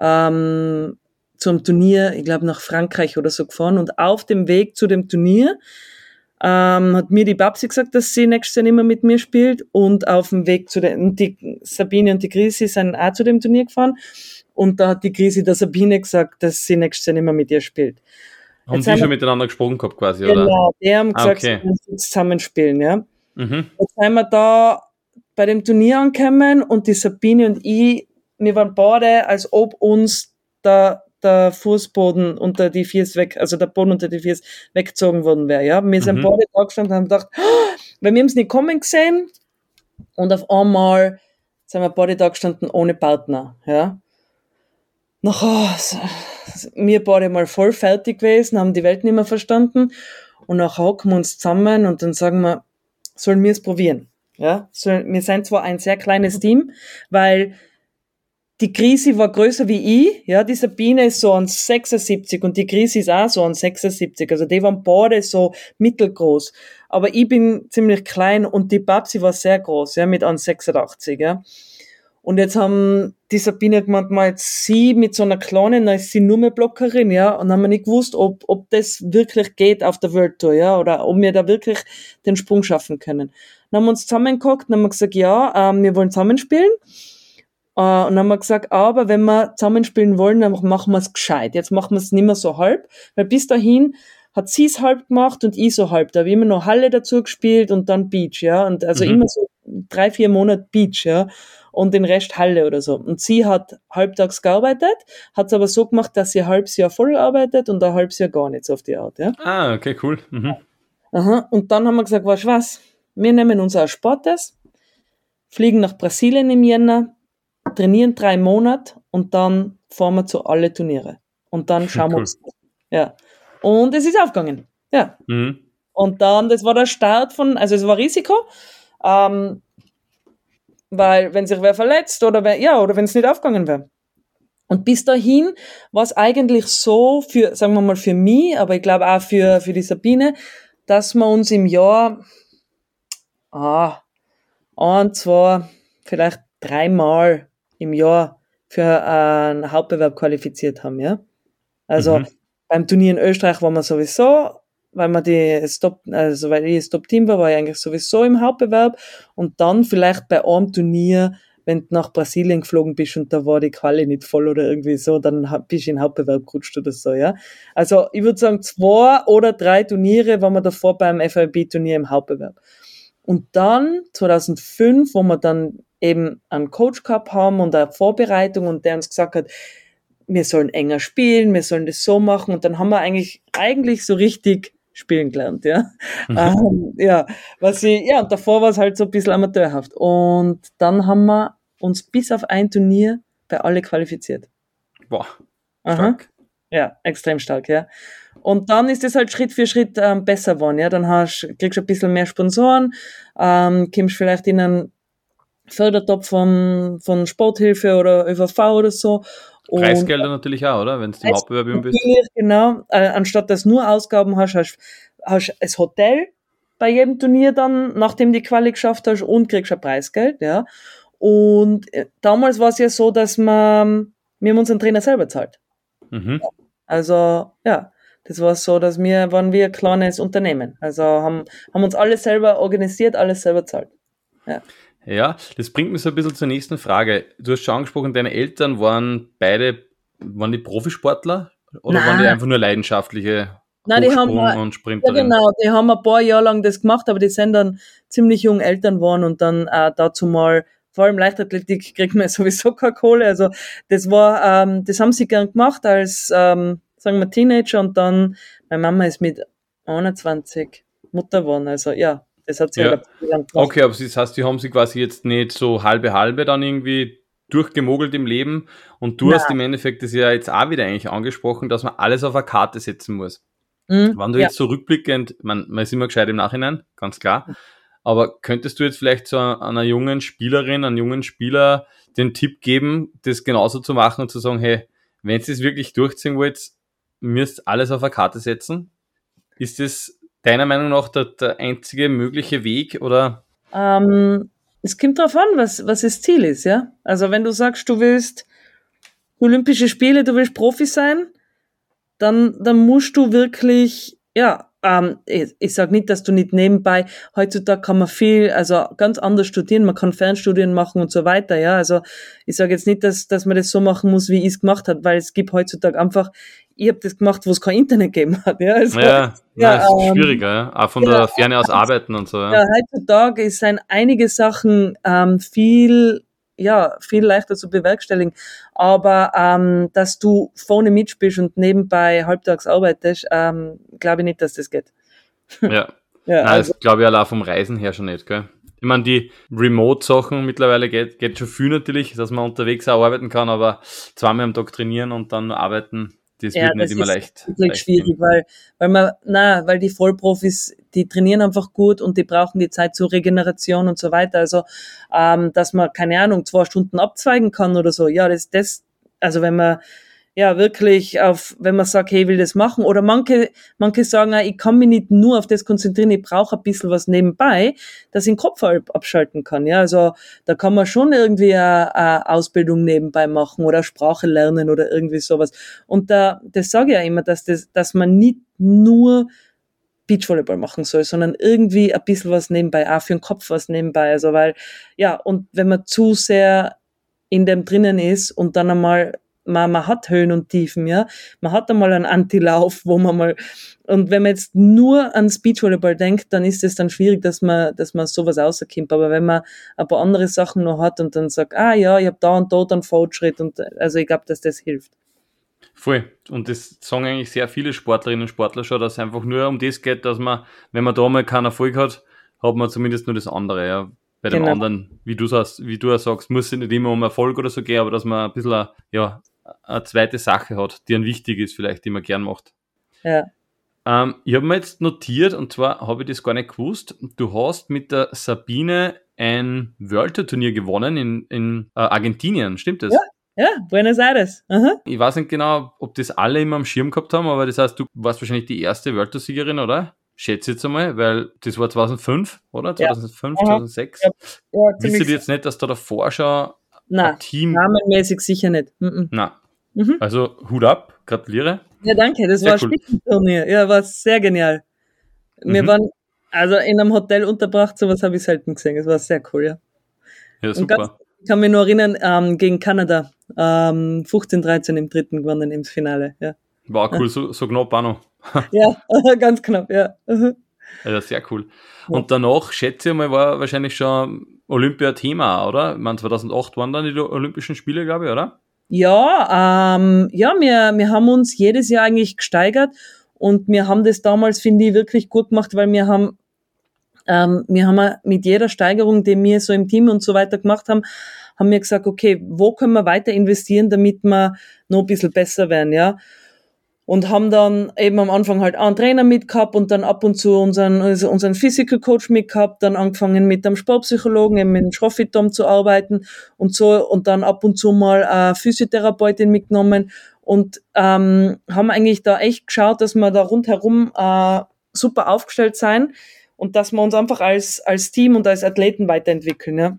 ähm, zum Turnier, ich glaube nach Frankreich oder so gefahren und auf dem Weg zu dem Turnier ähm, hat mir die Babsi gesagt, dass sie nächstes Jahr nicht mehr mit mir spielt und auf dem Weg zu den, die Sabine und die Grisi sind auch zu dem Turnier gefahren und da hat die Grisi der Sabine gesagt, dass sie nächstes Jahr nicht mehr mit ihr spielt. Haben Jetzt die schon miteinander gesprochen gehabt quasi, genau, oder? Genau, die haben ah, gesagt, ah, okay. sie müssen zusammen spielen, ja. Mhm. Jetzt sind wir da bei dem Turnier angekommen und die Sabine und ich wir waren beide, als ob uns der, der Fußboden unter die Fies weg, also der Boden unter die Fies weggezogen worden wäre, ja. Wir sind Mhm. beide da gestanden und haben gedacht, "Ah!" weil wir haben es nicht kommen gesehen und auf einmal sind wir beide da gestanden ohne Partner, ja. Nachher, s- wir beide mal voll fertig gewesen, haben die Welt nicht mehr verstanden und nachher hocken wir uns zusammen und dann sagen wir, sollen wir es probieren, ja. Soll, wir sind zwar ein sehr kleines Team, weil die Krise war größer wie ich, ja, die Sabine ist so an 76 und die Krise ist auch so an 76, also die waren beide so mittelgroß. Aber ich bin ziemlich klein und die Babsi war sehr groß, ja, mit an 86, ja. Und jetzt haben die Sabine gemeint, mal jetzt sie mit so einer kleinen, dann ist sie nur mehr Blockerin, ja, und haben wir nicht gewusst, ob, ob das wirklich geht auf der World Tour, ja, oder ob wir da wirklich den Sprung schaffen können. Dann haben wir uns zusammengeguckt und haben gesagt, ja, ähm, wir wollen zusammenspielen. Äh, und dann haben wir gesagt, aber wenn wir zusammenspielen wollen, dann machen wir es gescheit. Jetzt machen wir es nicht mehr so halb, weil bis dahin hat sie es halb gemacht und ich so halb. Da habe ich immer noch Halle dazu gespielt und dann Beach, ja. Und also Mhm. immer so drei, vier Monate Beach, ja. Und den Rest Halle oder so. Und sie hat halbtags gearbeitet, hat es aber so gemacht, dass sie ein halbes Jahr voll arbeitet und ein halbes Jahr gar nicht so auf die Art, ja. Ah, okay, cool. Mhm. Aha. Und dann haben wir gesagt, weißt was? Wir nehmen unser Sportes, fliegen nach Brasilien im Jänner, trainieren drei Monate und dann fahren wir zu alle Turniere. Und dann schauen wir Cool. uns. Ja. Und es ist aufgegangen. Ja. Mhm. Und dann, das war der Start von, also es war Risiko, ähm, weil wenn sich wer verletzt oder wer, ja, oder wenn es nicht aufgegangen wäre. Und bis dahin war es eigentlich so für, sagen wir mal, für mich, aber ich glaube auch für, für die Sabine, dass wir uns im Jahr, ah, ein, zwei, vielleicht dreimal im Jahr für einen Hauptbewerb qualifiziert haben, ja. Also Mhm. Beim Turnier in Österreich waren wir sowieso, weil wir die Stop, also weil ich das Top-Team war, war ich eigentlich sowieso im Hauptbewerb und dann vielleicht bei einem Turnier, wenn du nach Brasilien geflogen bist und da war die Quali nicht voll oder irgendwie so, dann bist du in den Hauptbewerb gerutscht oder so, ja. Also ich würde sagen, zwei oder drei Turniere waren wir davor beim FIB-Turnier im Hauptbewerb. Und dann 2005, wo wir dann eben einen Coach gehabt haben und eine Vorbereitung und der uns gesagt hat, wir sollen enger spielen, wir sollen das so machen und dann haben wir eigentlich, eigentlich so richtig spielen gelernt, ja. ähm, ja, was ich, ja, und davor war es halt so ein bisschen amateurhaft. Und dann haben wir uns bis auf ein Turnier bei alle qualifiziert. Boah, Aha. stark. Ja, extrem stark, ja. Und dann ist es halt Schritt für Schritt ähm, besser geworden, ja. Dann hast, kriegst du ein bisschen mehr Sponsoren, ähm, kommst vielleicht in einen Fördertopf von, von Sporthilfe oder ÖVV oder so. Und Preisgelder natürlich auch, oder? Wenn du im Preis- Hauptbewerb bist. Genau. Äh, anstatt dass du nur Ausgaben hast, hast hast das Hotel bei jedem Turnier dann, nachdem die Quali geschafft hast und kriegst ein Preisgeld, ja. Und äh, damals war es ja so, dass man, wir haben unseren Trainer selber zahlt. Mhm. Also, ja, das war so, dass wir, waren wir ein kleines Unternehmen. Also haben, haben uns alles selber organisiert, alles selber zahlt. Ja, das bringt mich so ein bisschen zur nächsten Frage. Du hast schon angesprochen, deine Eltern waren beide, waren die Profisportler oder Nein. waren die einfach nur leidenschaftliche Nein, die haben, und ja Sprinterinnen? genau, die haben ein paar Jahre lang das gemacht, aber die sind dann ziemlich jung Eltern geworden und dann äh, dazu mal, vor allem Leichtathletik kriegt man sowieso keine Kohle. Also das war, ähm, das haben sie gern gemacht als, ähm, sagen wir, Teenager und dann, meine Mama ist mit 21 Mutter geworden. Also ja, das hat sie Ja. halt. Okay, aber das heißt, die haben sie quasi jetzt nicht so halbe halbe dann irgendwie durchgemogelt im Leben und du Nein. hast im Endeffekt das ja jetzt auch wieder eigentlich angesprochen, dass man alles auf eine Karte setzen muss. Mhm, Wenn du ja. jetzt so rückblickend, man, man ist immer gescheit im Nachhinein, ganz klar, aber könntest du jetzt vielleicht so einer jungen Spielerin, einem jungen Spieler den Tipp geben, das genauso zu machen und zu sagen, hey, wenn ihr es wirklich durchziehen wollt, müsst alles auf eine Karte setzen? Ist das deiner Meinung nach der, der einzige mögliche Weg oder? Ähm, es kommt darauf an, was, was das Ziel ist, ja. Also wenn du sagst, du willst Olympische Spiele, du willst Profi sein, dann, dann musst du wirklich, ja, ähm, ich, ich sage nicht, dass du nicht nebenbei, heutzutage kann man viel, also ganz anders studieren, man kann Fernstudien machen und so weiter, ja. Also ich sage jetzt nicht, dass, dass man das so machen muss, wie ich es gemacht habe, weil es gibt heutzutage einfach, ich habe das gemacht, wo es kein Internet gegeben hat, ja. Also, Ja, ja, ja, ist ähm, schwieriger, ja. auch von der Ferne aus arbeiten und so. Ja. heutzutage sind einige Sachen ähm, viel ja, viel leichter zu bewerkstelligen. Aber ähm, dass du vorne mitspielst und nebenbei halbtags arbeitest, ähm, glaube ich nicht, dass das geht. Ja. ja Nein, also, das glaube ich allein vom Reisen her schon nicht, gell? Ich meine, die Remote-Sachen mittlerweile geht, geht schon viel natürlich, dass man unterwegs auch arbeiten kann, aber zweimal am Tag trainieren und dann arbeiten, das ja, wird nicht das immer leicht. Wirklich leicht schwierig, weil, weil man, na, weil die Vollprofis, die trainieren einfach gut und die brauchen die Zeit zur Regeneration und so weiter. Also, ähm, dass man, keine Ahnung, zwei Stunden abzweigen kann oder so. Ja, das, das, also wenn man, ja wirklich auf, wenn man sagt, hey, ich will das machen. Oder manche, manche sagen, ich kann mich nicht nur auf das konzentrieren, ich brauche ein bisschen was nebenbei, dass ich den Kopf abschalten kann. Ja, also da kann man schon irgendwie eine, eine Ausbildung nebenbei machen oder Sprache lernen oder irgendwie sowas. Und da, das sage ich ja immer, dass das, dass man nicht nur Beachvolleyball machen soll, sondern irgendwie ein bisschen was nebenbei, auch für den Kopf was nebenbei. Also weil, ja, und wenn man zu sehr in dem drinnen ist und dann einmal man, man hat Höhen und Tiefen, ja. Man hat einmal einen Antilauf, wo man mal, und wenn man jetzt nur an Beachvolleyball denkt, dann ist es dann schwierig, dass man, dass man sowas rauskommt. Aber wenn man ein paar andere Sachen noch hat und dann sagt, ah ja, ich habe da und dort einen Fortschritt und also ich glaube, dass das hilft. Voll. Und das sagen eigentlich sehr viele Sportlerinnen und Sportler schon, dass es einfach nur um das geht, dass man, wenn man da mal keinen Erfolg hat, hat man zumindest nur das andere. Ja. Bei genau. dem anderen, wie du sagst, wie du sagst, muss es nicht immer um Erfolg oder so gehen, aber dass man ein bisschen ja, eine zweite Sache hat, die ein wichtig ist, vielleicht, die man gern macht. Ja. Ähm, ich habe mir jetzt notiert, und zwar habe ich das gar nicht gewusst, du hast mit der Sabine ein World Tour Turnier gewonnen in, in äh, Argentinien, stimmt das? Ja. Ja, Buenos Aires. Aha. Ich weiß nicht genau, ob das alle immer am Schirm gehabt haben, aber das heißt, du warst wahrscheinlich die erste World Tour Siegerin, oder? Schätze jetzt einmal, weil das war 2005, oder? 2005, ja. 2006. Ja. Ja, Wisst ihr jetzt nicht, dass da davor schon Nein, Team. Namenmäßig sicher nicht. Mhm. Na. Mhm. Also Hut ab, gratuliere. Ja, danke, das sehr war cool. ein Spitzenturnier. Ja, war sehr genial. Wir mhm. waren also in einem Hotel unterbracht, sowas habe ich selten gesehen. Es war sehr cool, ja. Ja, super. Ganz, ich kann mich nur erinnern, ähm, gegen Kanada, ähm, 15-13 im dritten gewonnen im Finale, ja. War cool, ja. so, so knapp auch noch. ja, ganz knapp, ja. Ja, sehr cool. Und danach, schätze ich mal, war wahrscheinlich schon Olympia-Thema, oder? Ich meine, 2008 waren dann die Olympischen Spiele, glaube ich, oder? Ja, ähm, ja, wir, wir haben uns jedes Jahr eigentlich gesteigert und wir haben das damals, finde ich, wirklich gut gemacht, weil wir haben, ähm, wir haben mit jeder Steigerung, die wir so im Team und so weiter gemacht haben, haben wir gesagt, okay, wo können wir weiter investieren, damit wir noch ein bisschen besser werden, ja und haben dann eben am Anfang halt einen Trainer mitgehabt und dann ab und zu unseren, also unseren Physical Coach mitgehabt, dann angefangen mit einem Sportpsychologen, eben mit dem Schrofitom zu arbeiten und so und dann ab und zu mal eine Physiotherapeutin mitgenommen und ähm, haben eigentlich da echt geschaut, dass wir da rundherum äh, super aufgestellt sein und dass wir uns einfach als, als Team und als Athleten weiterentwickeln. Ja.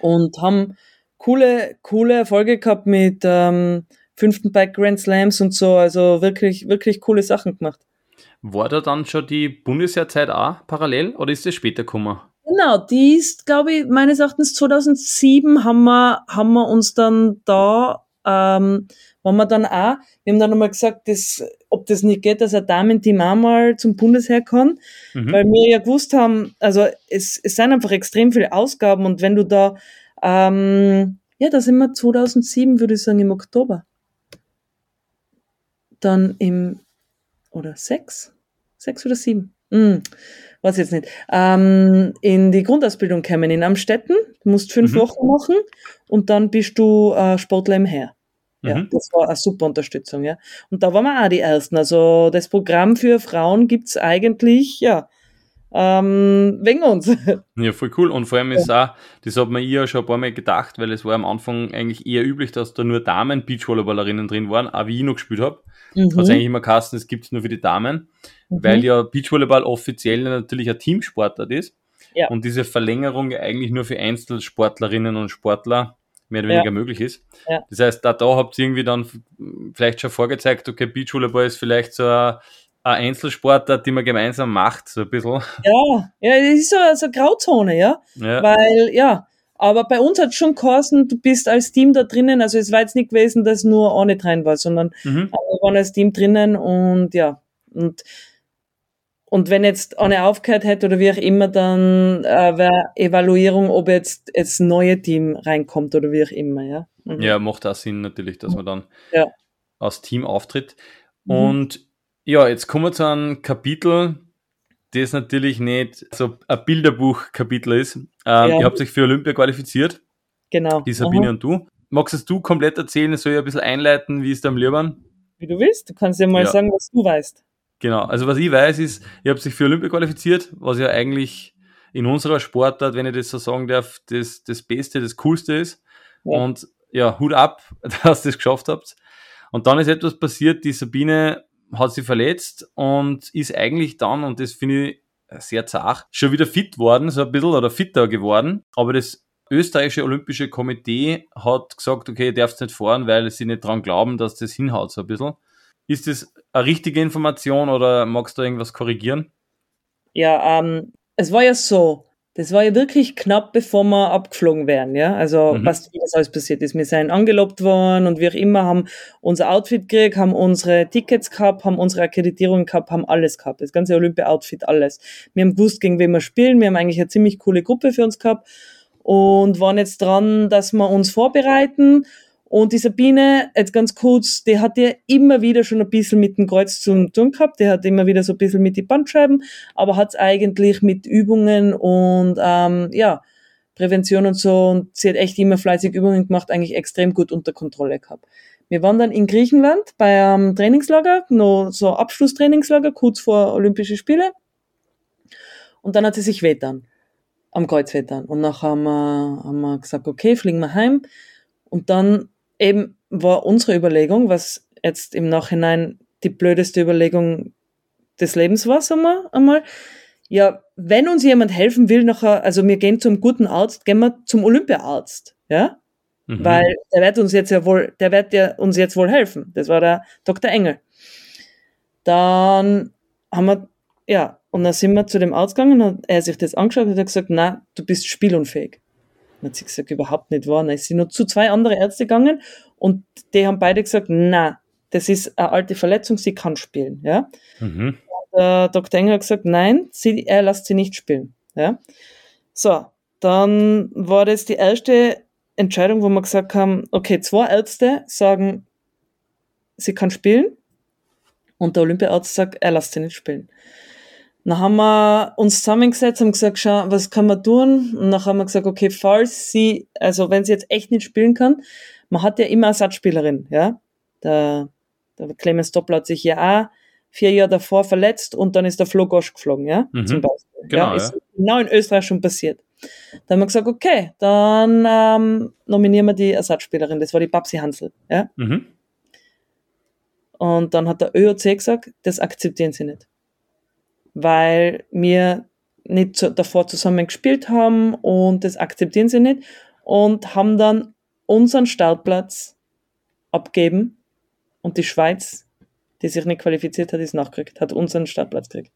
Und haben coole, coole Erfolge gehabt mit ähm, fünften bei Grand Slams und so. Also wirklich, wirklich coole Sachen gemacht. War da dann schon die Bundesjahrzeit auch parallel oder ist das später gekommen? Genau, die ist, glaube ich, meines Erachtens 2007 haben wir, haben wir uns dann da, ähm, waren wir dann auch, wir haben dann nochmal gesagt, dass, ob das nicht geht, dass ein Damenteam auch mal zum Bundesheer kann, mhm. weil wir ja gewusst haben, also es, es sind einfach extrem viele Ausgaben und wenn du da, ähm, ja, da sind wir 2007, würde ich sagen, im Oktober dann im, oder sechs? Sechs oder sieben? Hm, weiß jetzt nicht. Ähm, in die Grundausbildung kommen in Amstetten. Du musst fünf mhm. Wochen machen und dann bist du äh, Sportler im Heer. Ja, mhm. das war eine super Unterstützung, ja. Und da waren wir auch die Ersten. Also das Programm für Frauen gibt's eigentlich, ja, ähm, wegen uns. Ja, voll cool. Und vor allem ist ja. auch, das hat man ja schon ein paar Mal gedacht, weil es war am Anfang eigentlich eher üblich, dass da nur Damen Beachvolleyballerinnen drin waren, auch wie ich noch gespielt habe. Mhm. Hat eigentlich immer geheißen, es gibt nur für die Damen, mhm. weil ja Beachvolleyball offiziell natürlich ein Teamsportart ist. Ja. Und diese Verlängerung eigentlich nur für Einzelsportlerinnen und Sportler mehr oder weniger ja. möglich ist. Ja. Das heißt, da, da habt ihr irgendwie dann vielleicht schon vorgezeigt, okay, Beachvolleyball ist vielleicht so ein ein Einzelsportart, die man gemeinsam macht, so ein bisschen. Ja, ja, das ist so, so eine Grauzone, ja? ja. Weil, ja, aber bei uns hat schon geheißen, du bist als Team da drinnen, also es war jetzt nicht gewesen, dass nur eine rein war, sondern mhm. wir waren als Team drinnen und ja, und und wenn jetzt eine aufgehört hätte oder wie auch immer, dann äh, wäre Evaluierung, ob jetzt jetzt neue Team reinkommt oder wie auch immer, ja. Mhm. Ja, macht auch Sinn natürlich, dass man dann ja. als Team auftritt. Mhm. Ja, jetzt kommen wir zu einem Kapitel, das natürlich nicht so ein Bilderbuch-Kapitel ist. Ähm, ja. Ihr habt euch für Olympia qualifiziert. Genau. Die Sabine Aha. und du. Magst es du komplett erzählen? Soll ich ein bisschen einleiten, wie es da am Liebern? Wie du willst. Du kannst ja mal ja. sagen, was du weißt. Genau, also was ich weiß ist, ihr habt sich für Olympia qualifiziert, was ja eigentlich in unserer Sportart, wenn ich das so sagen darf, das, das Beste, das Coolste ist. Ja. Und ja, Hut ab, dass ihr das geschafft habt. Und dann ist etwas passiert, die Sabine hat sich verletzt und ist eigentlich dann, und das finde ich sehr zart, schon wieder fit worden, so ein bisschen oder fitter geworden. Aber das österreichische Olympische Komitee hat gesagt, okay, ihr dürft nicht fahren, weil sie nicht dran glauben, dass das hinhaut so ein bisschen. Ist das eine richtige Information oder magst du irgendwas korrigieren? Ja, ähm, es war ja so, das war ja wirklich knapp, bevor wir abgeflogen wären, ja. Also, mhm. was das alles passiert ist. Wir sind angelobt worden und wir immer haben unser Outfit gekriegt, haben unsere Tickets gehabt, haben unsere Akkreditierung gehabt, haben alles gehabt. Das ganze Olympia-Outfit, alles. Wir haben gewusst, gegen wen wir spielen. Wir haben eigentlich eine ziemlich coole Gruppe für uns gehabt und waren jetzt dran, dass wir uns vorbereiten und die Sabine, jetzt ganz kurz, die hat ja immer wieder schon ein bisschen mit dem Kreuz zu tun gehabt. Die hat immer wieder so ein bisschen mit die Bandscheiben, aber hat es eigentlich mit Übungen und ähm, ja, Prävention und so. Und sie hat echt immer fleißig Übungen gemacht, eigentlich extrem gut unter Kontrolle gehabt. Wir waren dann in Griechenland bei einem Trainingslager, noch so Abschlusstrainingslager, kurz vor Olympische Spiele. Und dann hat sie sich wehtan, am Kreuz wehtan. Und nachher haben wir, haben wir gesagt, okay, fliegen wir heim. Und dann eben war unsere Überlegung, was jetzt im Nachhinein die blödeste Überlegung des Lebens war, sagen wir einmal. Ja, wenn uns jemand helfen will, nachher, also wir gehen zum guten Arzt, gehen wir zum Olympiaarzt, ja? Mhm. Weil der wird uns jetzt ja wohl, der wird ja uns jetzt wohl helfen. Das war der Dr. Engel. Dann haben wir, ja, und dann sind wir zu dem Arzt gegangen und er hat sich das angeschaut und hat gesagt, na, du bist spielunfähig. Dann hat sie gesagt, überhaupt nicht wahr. Dann ist sie nur zu zwei andere Ärzte gegangen und die haben beide gesagt, na, das ist eine alte Verletzung, sie kann spielen. Ja? Mhm. Der Dr. Engel hat gesagt, nein, sie, er lässt sie nicht spielen. Ja? So, dann war das die erste Entscheidung, wo wir gesagt haben, okay, zwei Ärzte sagen, sie kann spielen und der Olympiarzt sagt, er lässt sie nicht spielen. Dann haben wir uns zusammengesetzt und gesagt, schau, was kann man tun? Und dann haben wir gesagt, okay, falls sie, also wenn sie jetzt echt nicht spielen kann, man hat ja immer Ersatzspielerin, ja. Der, der Clemens Doppler hat sich ja auch vier Jahre davor verletzt und dann ist der Flo Gosch geflogen, ja, mhm. zum Beispiel. Genau, ja, ist ja. genau in Österreich schon passiert. Dann haben wir gesagt, okay, dann ähm, nominieren wir die Ersatzspielerin. Das war die Babsi Hansel, ja. Mhm. Und dann hat der ÖOC gesagt, das akzeptieren sie nicht weil wir nicht davor zusammen gespielt haben und das akzeptieren sie nicht und haben dann unseren Startplatz abgeben und die Schweiz, die sich nicht qualifiziert hat, ist nachgekriegt, hat unseren Startplatz gekriegt.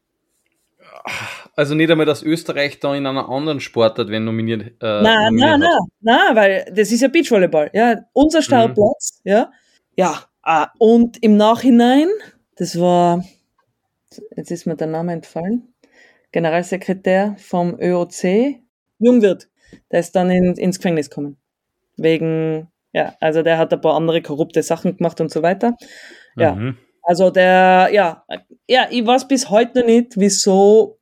Also nicht einmal, dass Österreich da in einer anderen Sportart wenn nominiert. Äh, nein, nein, nein, nein, weil das ist ja Beachvolleyball. Ja, unser mhm. Startplatz, mhm. ja, ja. Ah, und im Nachhinein, das war jetzt ist mir der Name entfallen, Generalsekretär vom ÖOC, Jungwirt, der ist dann in, ins Gefängnis gekommen. Wegen, ja, also der hat ein paar andere korrupte Sachen gemacht und so weiter. Ja, mhm. also der, ja, ja, ich weiß bis heute noch nicht, wieso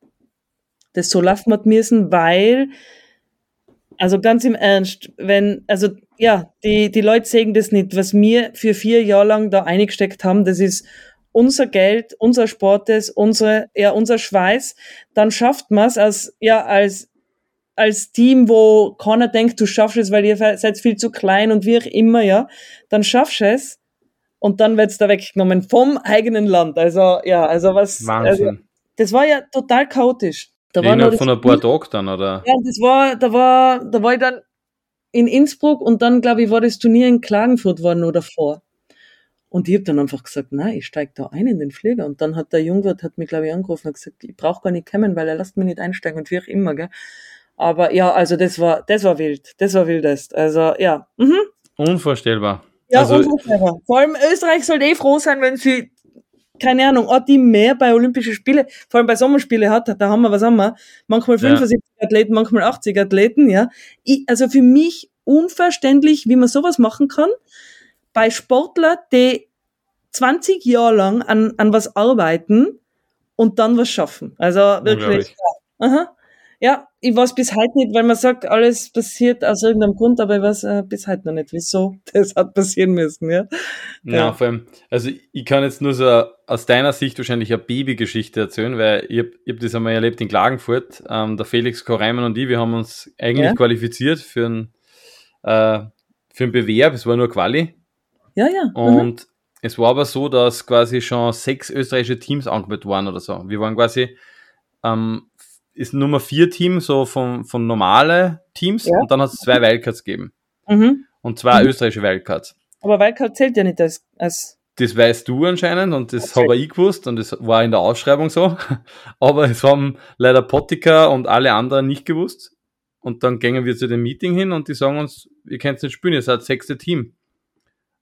das so laufen hat müssen, weil, also ganz im Ernst, wenn, also ja, die, die Leute sehen das nicht, was wir für vier Jahre lang da eingesteckt haben, das ist unser Geld, unser Sport ist, unsere, ja, unser Schweiß, dann schafft man es als, ja, als, als Team, wo keiner denkt, du schaffst es, weil ihr seid viel zu klein und wie auch immer, ja, dann schaffst du es und dann wird's da weggenommen vom eigenen Land. Also, ja, also was, Wahnsinn. Also, das war ja total chaotisch. Da war nur von ein paar Tagen dann, oder? Ja, das war, da war, da war ich dann in Innsbruck und dann, glaube ich, war das Turnier in Klagenfurt war nur davor. Und ich habe dann einfach gesagt, nein, ich steige da ein in den Flieger. Und dann hat der Jungwirt, hat mich, glaube ich, angerufen und gesagt, ich brauche gar nicht kommen, weil er lässt mich nicht einsteigen und wie auch immer, gell. Aber ja, also das war, das war wild. Das war wildest. Also ja. Mhm. Unvorstellbar. Ja, also, unvorstellbar. Vor allem Österreich sollte eh froh sein, wenn sie keine Ahnung, ein Team mehr bei Olympischen Spielen, vor allem bei Sommerspielen hat, da haben wir, was haben wir? Manchmal 75 ja. Athleten, manchmal 80 Athleten, ja. Ich, also für mich unverständlich, wie man sowas machen kann. Bei Sportlern, die 20 Jahre lang an, an was arbeiten und dann was schaffen. Also wirklich. Aha. Ja, ich weiß bis heute nicht, weil man sagt, alles passiert aus irgendeinem Grund, aber ich weiß äh, bis heute noch nicht, wieso das hat passieren müssen, ja. Ja, ja. vor allem, also ich kann jetzt nur so aus deiner Sicht wahrscheinlich eine Babygeschichte erzählen, weil ich habe hab das einmal erlebt in Klagenfurt. Ähm, der Felix Koreimann und ich, wir haben uns eigentlich ja. qualifiziert für ein, äh, für einen Bewerb, es war nur Quali. Ja, ja. Und mhm. es war aber so, dass quasi schon sechs österreichische Teams angemeldet waren oder so. Wir waren quasi ähm, ist Nummer vier Team, so von, von normale Teams, ja. und dann hat es zwei Wildcards gegeben. Mhm. Und zwei mhm. österreichische Wildcards. Aber Wildcard zählt ja nicht als. als das weißt du anscheinend und das okay. habe ich gewusst und das war in der Ausschreibung so. Aber es haben leider Pottika und alle anderen nicht gewusst. Und dann gehen wir zu dem Meeting hin und die sagen uns, ihr könnt nicht spielen, ihr seid sechste Team.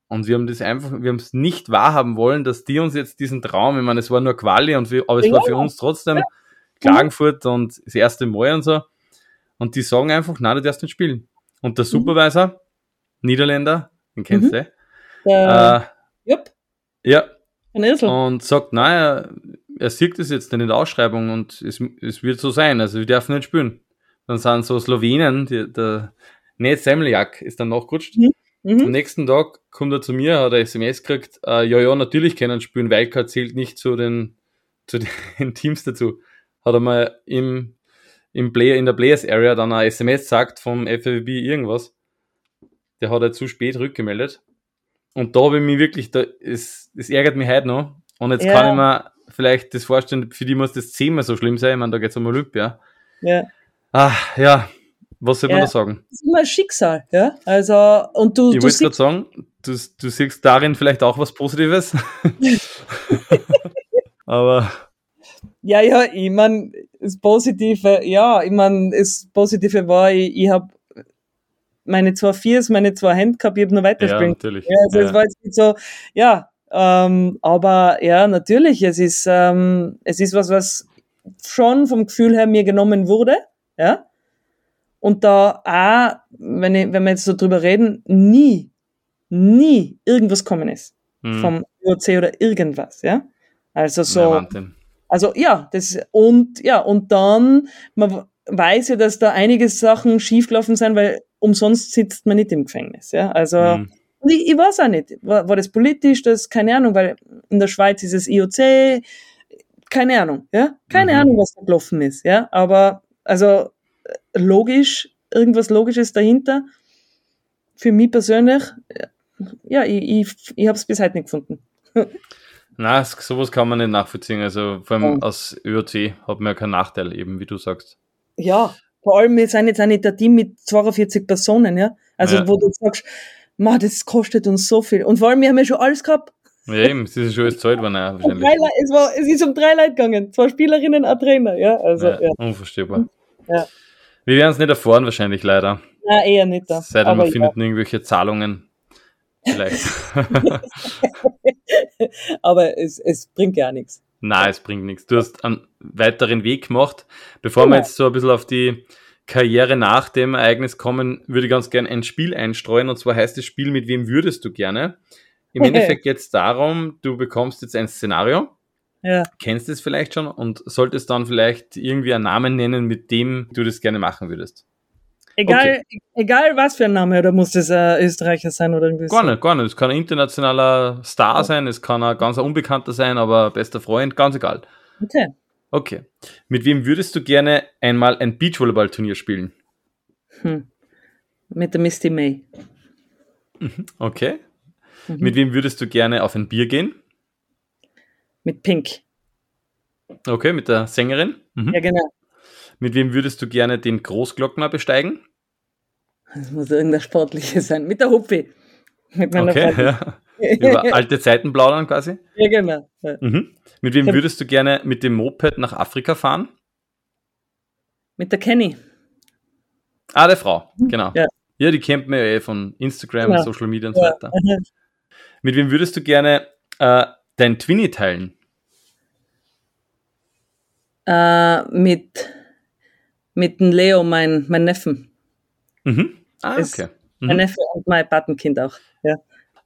Und wir haben das einfach, wir haben es nicht wahrhaben wollen, dass die uns jetzt diesen Traum, ich meine, es war nur Quali und wir, aber es ja. war für uns trotzdem. Klagenfurt und das erste Mal und so. Und die sagen einfach, nein, du darfst nicht spielen. Und der mhm. Supervisor, mhm. Niederländer, den kennst mhm. du, äh, Jupp. Ja. Und sagt, naja, er sieht das jetzt in der Ausschreibung und es, es wird so sein, also wir dürfen nicht spielen. Dann sind so Slowenen, die, der Ned Semljak ist dann nachgerutscht. Mhm. Mhm. Am nächsten Tag kommt er zu mir, hat er SMS gekriegt, äh, ja, ja, natürlich können spielen, Wildcard zählt nicht zu den, zu den Teams dazu hat er mal im, im Player, in der Players Area dann ein SMS gesagt vom FFB irgendwas. Der hat er zu spät rückgemeldet. Und da habe ich mich wirklich, da, es, es ärgert mich heute noch. Und jetzt ja. kann ich mir vielleicht das vorstellen, für die muss das zehnmal so schlimm sein. Ich meine, da geht es um Olympia. Ja. Ah, ja. Was soll man ja, da sagen? Das ist immer ein Schicksal, ja. Also, und du. Ich wollte gerade sagen, du, du siehst darin vielleicht auch was Positives. Aber ja, ja, ich meine, das Positive, ja, ich meine, das Positive war, ich, ich habe meine zwei Viers, meine zwei Hände gehabt, ich habe nur weiterspielen. Ja, natürlich. Ja, also es war jetzt nicht so, ja, ähm, aber ja, natürlich, es ist, ähm, es ist was, was schon vom Gefühl her mir genommen wurde, ja. Und da auch, wenn, ich, wenn wir jetzt so drüber reden, nie, nie irgendwas kommen ist. Hm. Vom IOC oder irgendwas, ja. Also so. Ja, also ja, das und ja, und dann, man weiß ja, dass da einige Sachen schiefgelaufen sind, weil umsonst sitzt man nicht im Gefängnis. Ja? Also mhm. ich, ich weiß auch nicht, war, war das politisch, das, keine Ahnung, weil in der Schweiz ist es IOC, keine Ahnung, ja, keine mhm. Ahnung, was da gelaufen ist, ja, aber also logisch, irgendwas Logisches dahinter, für mich persönlich, ja, ich, ich, ich habe es bis heute nicht gefunden. Nein, sowas kann man nicht nachvollziehen. Also vor allem ja. aus ÖOC hat man ja keinen Nachteil, eben wie du sagst. Ja, vor allem, wir sind jetzt auch nicht ein Team mit 42 Personen, ja. Also ja. wo du sagst, Ma, das kostet uns so viel. Und vor allem, wir haben ja schon alles gehabt. Ja, eben, es ist schon alles Zeit worden, ja, wahrscheinlich. Drei, es, war, es ist um drei Leute gegangen. Zwei Spielerinnen, ein Trainer, ja. Also, ja, ja. Unvorstellbar. Ja. Wir werden es nicht erfahren, wahrscheinlich leider. Nein, eher nicht. Da. Sei denn, man findet irgendwelche Zahlungen Vielleicht. Aber es, es bringt gar nichts. Nein, es bringt nichts. Du hast einen weiteren Weg gemacht. Bevor ja. wir jetzt so ein bisschen auf die Karriere nach dem Ereignis kommen, würde ich ganz gerne ein Spiel einstreuen. Und zwar heißt das Spiel, mit wem würdest du gerne? Im Endeffekt geht es darum, du bekommst jetzt ein Szenario. Ja. Kennst es vielleicht schon und solltest dann vielleicht irgendwie einen Namen nennen, mit dem du das gerne machen würdest. Egal, okay. egal was für ein Name, oder muss das ein Österreicher sein oder irgendwie Gar nicht, gar nicht. Es kann ein internationaler Star sein, es kann ein ganz Unbekannter sein, aber bester Freund, ganz egal. Okay. Okay. Mit wem würdest du gerne einmal ein Beachvolleyball-Turnier spielen? Hm. Mit der Misty May. Mhm. Okay. Mhm. Mit wem würdest du gerne auf ein Bier gehen? Mit Pink. Okay, mit der Sängerin? Mhm. Ja, genau. Mit wem würdest du gerne den Großglockner besteigen? Das muss irgendein sportliches sein. Mit der Hupfi. Mit meiner okay, ja. Über alte Zeiten plaudern quasi? Ja, genau. Ja. Mhm. Mit wem würdest du gerne mit dem Moped nach Afrika fahren? Mit der Kenny. Ah, der Frau, genau. Ja, ja die kennt man ja eh von Instagram, genau. Social Media und so weiter. Mit wem würdest du gerne äh, dein Twinny teilen? Äh, mit, mit dem Leo, mein, mein Neffen. Mhm. Ah, okay. Mein Mhm. Neffe und mein Patenkind auch. Ja.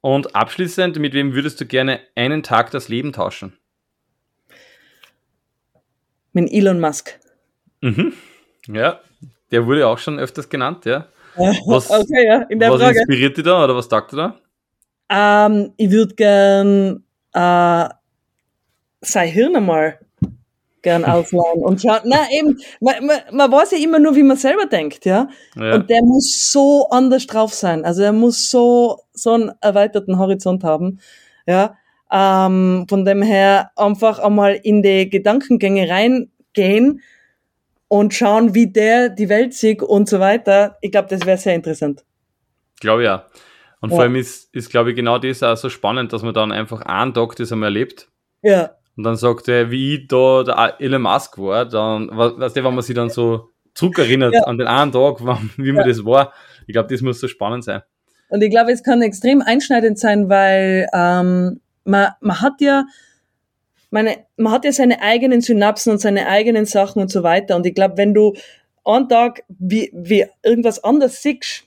Und abschließend, mit wem würdest du gerne einen Tag das Leben tauschen? Mit Elon Musk. Mhm. Ja, der wurde auch schon öfters genannt, ja. Was- okay, ja, in der was Frage. inspiriert dich da oder was sagt er da? Ähm, ich würde gern äh, sein Hirn einmal gern ausleihen und schauen. Na eben, man, man, man weiß ja immer nur, wie man selber denkt, ja. Ja. Und der muss so anders drauf sein. Also er muss so, so einen erweiterten Horizont haben. Ja. Ähm, von dem her einfach einmal in die Gedankengänge reingehen und schauen, wie der die Welt sieht und so weiter. Ich glaube, das wäre sehr interessant. Glaube ich ja. Und Ja. vor allem ist, ist glaube ich, genau das auch so spannend, dass man dann einfach einen Tag das einmal erlebt Ja. Und dann sagt er, wie ich da der Elon Musk war, dann, we- weißt du, wenn man sich dann so zurückerinnert Ja. an den einen Tag, wie man das war, ich glaube, das muss so spannend sein. Und ich glaube, es kann extrem einschneidend sein, weil ähm, man, man hat ja meine, man hat ja seine eigenen Synapsen und seine eigenen Sachen und so weiter. Und ich glaube, wenn du einen Tag wie, wie irgendwas anderes siehst,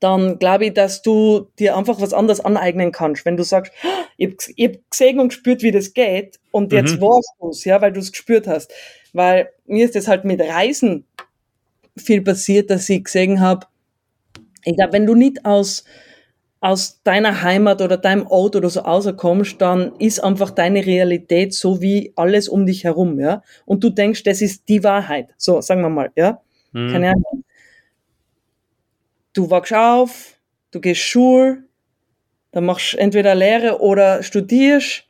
dann glaube ich, dass du dir einfach was anderes aneignen kannst. Wenn du sagst, "Ah, ich habe hab gesehen und gespürt, wie das geht, und jetzt Mhm. warst du's, ja, weil du es gespürt hast. Weil mir ist das halt mit Reisen viel passiert, dass ich gesehen habe, ich glaube, wenn du nicht aus, aus deiner Heimat oder deinem Ort oder so rauskommst, dann ist einfach deine Realität so wie alles um dich herum, ja. Und du denkst, das ist die Wahrheit. So, sagen wir mal, ja. Mhm. Keine Ahnung. Du wachst auf, du gehst Schule, dann machst du entweder Lehre oder studierst,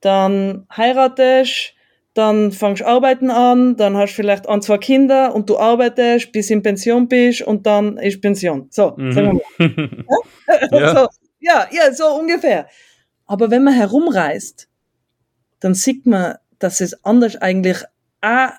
dann heiratest, dann fangst arbeiten an, dann hast du vielleicht ein, zwei Kinder und du arbeitest, bis in Pension bist und dann ist Pension. So, sagen wir mal. Mhm. Ja. so, ja, ja, so ungefähr. Aber wenn man herumreist, dann sieht man, dass es anders eigentlich auch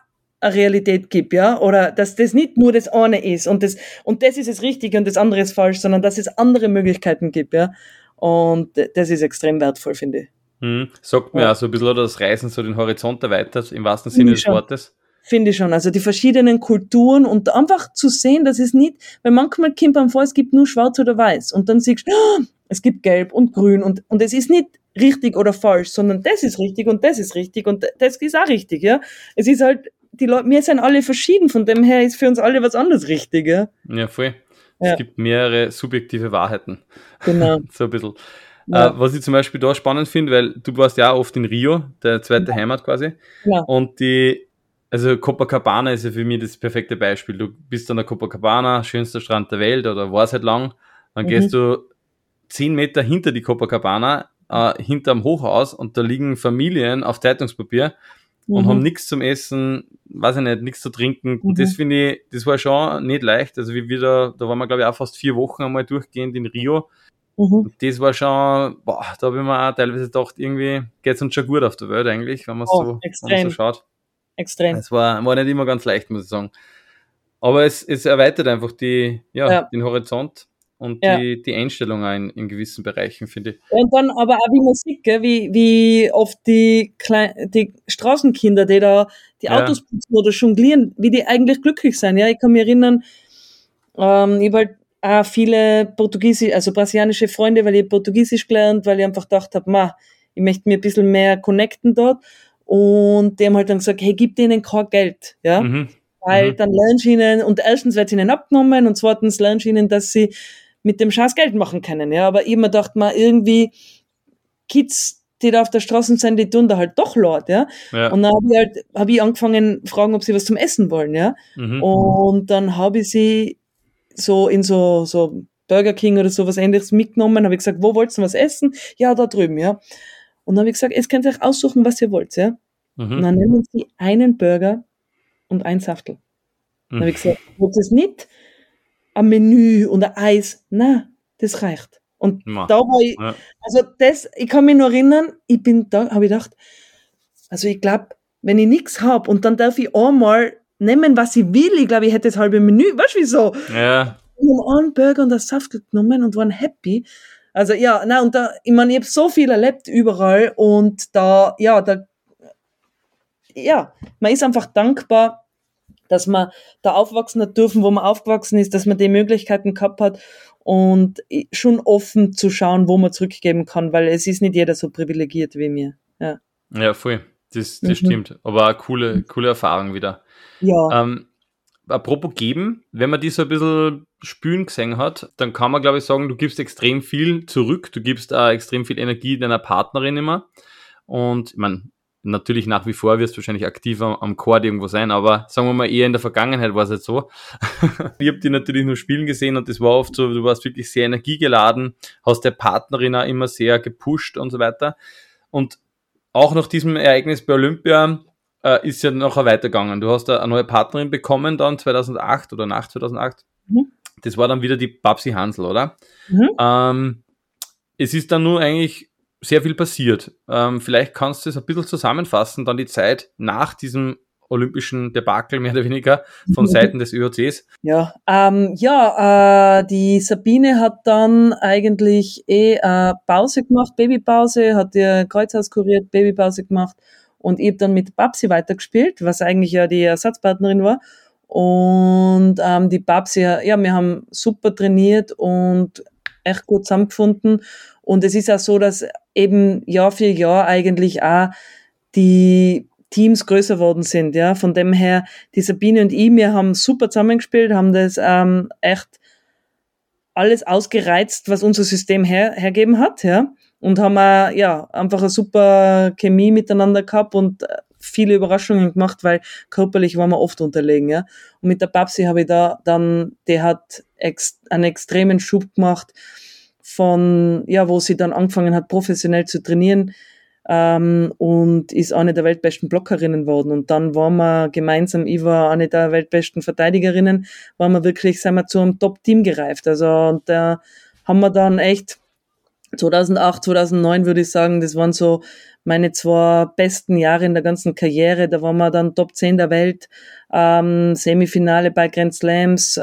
eine Realität gibt, ja, oder dass das nicht nur das eine ist und das, und das ist das Richtige und das andere ist falsch, sondern dass es andere Möglichkeiten gibt, ja. Und das ist extrem wertvoll, finde ich. Mhm. Sagt mir Ja. auch so ein bisschen, oder das Reisen so den Horizont erweitert, im wahrsten Sinne des schon. Wortes. Finde ich schon. Also die verschiedenen Kulturen und einfach zu sehen, dass es nicht, weil manchmal kommt man vor, es gibt nur schwarz oder weiß und dann siehst du, "Ah, es gibt gelb und grün und, und es ist nicht richtig oder falsch, sondern das ist richtig und das ist richtig und das ist auch richtig, ja. Es ist halt, die Leute, wir sind alle verschieden, von dem her ist für uns alle was anderes richtig, ja. Ja, voll. Ja. Es gibt mehrere subjektive Wahrheiten. Genau. So ein bisschen. Ja. Äh, was ich zum Beispiel da spannend finde, weil du warst ja oft in Rio, der zweite Heimat quasi. Genau. Und die, also Copacabana ist ja für mich das perfekte Beispiel. Du bist an der Copacabana, schönster Strand der Welt oder war es halt lang. Dann Mhm. gehst du zehn Meter hinter die Copacabana, äh, hinterm Hochhaus und da liegen Familien auf Zeitungspapier und Mhm. haben nichts zum Essen, weiß ich nicht, nichts zu trinken. Und Mhm. das finde ich, das war schon nicht leicht. Also wie wir da, waren wir glaube ich auch fast vier Wochen einmal durchgehend in Rio. Mhm. Das war schon, boah, da habe ich mir auch teilweise gedacht, irgendwie geht's uns schon gut auf der Welt eigentlich, wenn man Oh, so, wenn man extrem. so schaut. Extrem. Es war, war nicht immer ganz leicht, muss ich sagen. Aber es, es erweitert einfach die, ja, Ja. den Horizont und Ja. die, die Einstellung auch in, in gewissen Bereichen, finde ich. Und dann aber auch wie sieht, gell, wie, wie oft die, Klein die Straßenkinder, die da die Ja. Autos putzen oder jonglieren, wie die eigentlich glücklich sind. Ja, ich kann mich erinnern, ähm, ich habe halt auch viele Portugiesisch, also brasilianische Freunde, weil ich Portugiesisch gelernt, weil ich einfach gedacht habe, ma, ich möchte mir ein bisschen mehr connecten dort. Und die haben halt dann gesagt, hey, gib denen kein Geld, ja. Mhm. Weil Mhm. dann lernen sie ihnen, und erstens wird ihnen abgenommen und zweitens lernen sie ihnen, dass sie mit dem Scheiß Geld machen können. Ja, aber ich mir dachte mal, irgendwie Kids, die da auf der Straße sind, die tun da halt doch laut, ja. Ja. Und dann habe ich halt, habe ich angefangen, fragen, ob sie was zum Essen wollen, ja. Mhm. Und dann habe ich sie so in so, so Burger King oder sowas ähnliches mitgenommen, habe ich gesagt, wo wollt ihr was essen? Ja, da drüben, ja. Und dann habe ich gesagt, jetzt könnt ihr euch aussuchen, was ihr wollt, ja. Und Mhm. dann nehmen sie einen Burger und ein Saftel. Dann habe ich gesagt, wollt ihr es nicht? Ein Menü und ein Eis? Na, das reicht. Und Ma. da war ich, Ja. also das, ich kann mich nur erinnern, ich bin da, habe ich gedacht, also ich glaube, wenn ich nichts hab und dann darf ich einmal nehmen, was ich will, ich glaube, ich hätte das halbe Menü, weißt du wieso? Ja, Ich habe einen Burger und ein Saftel genommen und waren happy. Also ja, na und da, ich meine, ich habe so viel erlebt überall und da, ja, da, ja, man ist einfach dankbar, dass man da aufwachsen hat dürfen, wo man aufgewachsen ist, dass man die Möglichkeiten gehabt hat und schon offen zu schauen, wo man zurückgeben kann, weil es ist nicht jeder so privilegiert wie mir. Ja, ja voll. Das, das mhm. stimmt. Aber eine coole, coole Erfahrung wieder. Ja. Ähm, apropos geben, wenn man die so ein bisschen spülen gesehen hat, dann kann man, glaube ich, sagen, du gibst extrem viel zurück, du gibst auch extrem viel Energie deiner Partnerin immer. Und ich meine, natürlich nach wie vor wirst du wahrscheinlich aktiv am, am Chord irgendwo sein, aber sagen wir mal eher in der Vergangenheit war es jetzt so. ich habe die natürlich nur spielen gesehen und das war oft so, du warst wirklich sehr energiegeladen, hast der Partnerin auch immer sehr gepusht und so weiter. Und auch nach diesem Ereignis bei Olympia äh, ist ja nachher weitergegangen. Du hast eine neue Partnerin bekommen dann 2008 oder nach 2008. Mhm. Das war dann wieder die Babsi Hansel, oder? Mhm. Ähm, es ist dann nur eigentlich sehr viel passiert. Ähm, vielleicht kannst du es ein bisschen zusammenfassen, dann die Zeit nach diesem olympischen Debakel mehr oder weniger von Seiten des ÖOCs. Ja, ähm, ja, äh, die Sabine hat dann eigentlich eh äh, Pause gemacht, Babypause, hat ihr Kreuzhaus kuriert, Babypause gemacht und ich habe dann mit Babsi weitergespielt, was eigentlich ja die Ersatzpartnerin war. Und ähm, die Babsi, ja, wir haben super trainiert und echt gut zusammengefunden. Und es ist auch so, dass eben Jahr für Jahr eigentlich auch die Teams größer worden sind. Ja, von dem her, die Sabine und ich, wir haben super zusammengespielt, haben das ähm, echt alles ausgereizt, was unser System her, hergeben hat, ja. Und haben auch, ja, einfach eine super Chemie miteinander gehabt und viele Überraschungen gemacht, weil körperlich waren wir oft unterlegen, ja. Und mit der Babsi habe ich da dann, die hat ex, einen extremen Schub gemacht von, ja, wo sie dann angefangen hat, professionell zu trainieren ähm, und ist eine der weltbesten Blockerinnen worden. Und dann waren wir gemeinsam, ich war eine der weltbesten Verteidigerinnen, waren wir wirklich, sind wir zu einem Top-Team gereift. Also, und da haben wir dann echt 2008, 2009 würde ich sagen, das waren so meine zwei besten Jahre in der ganzen Karriere. Da waren wir dann Top 10 der Welt, ähm, Semifinale bei Grand Slams, äh,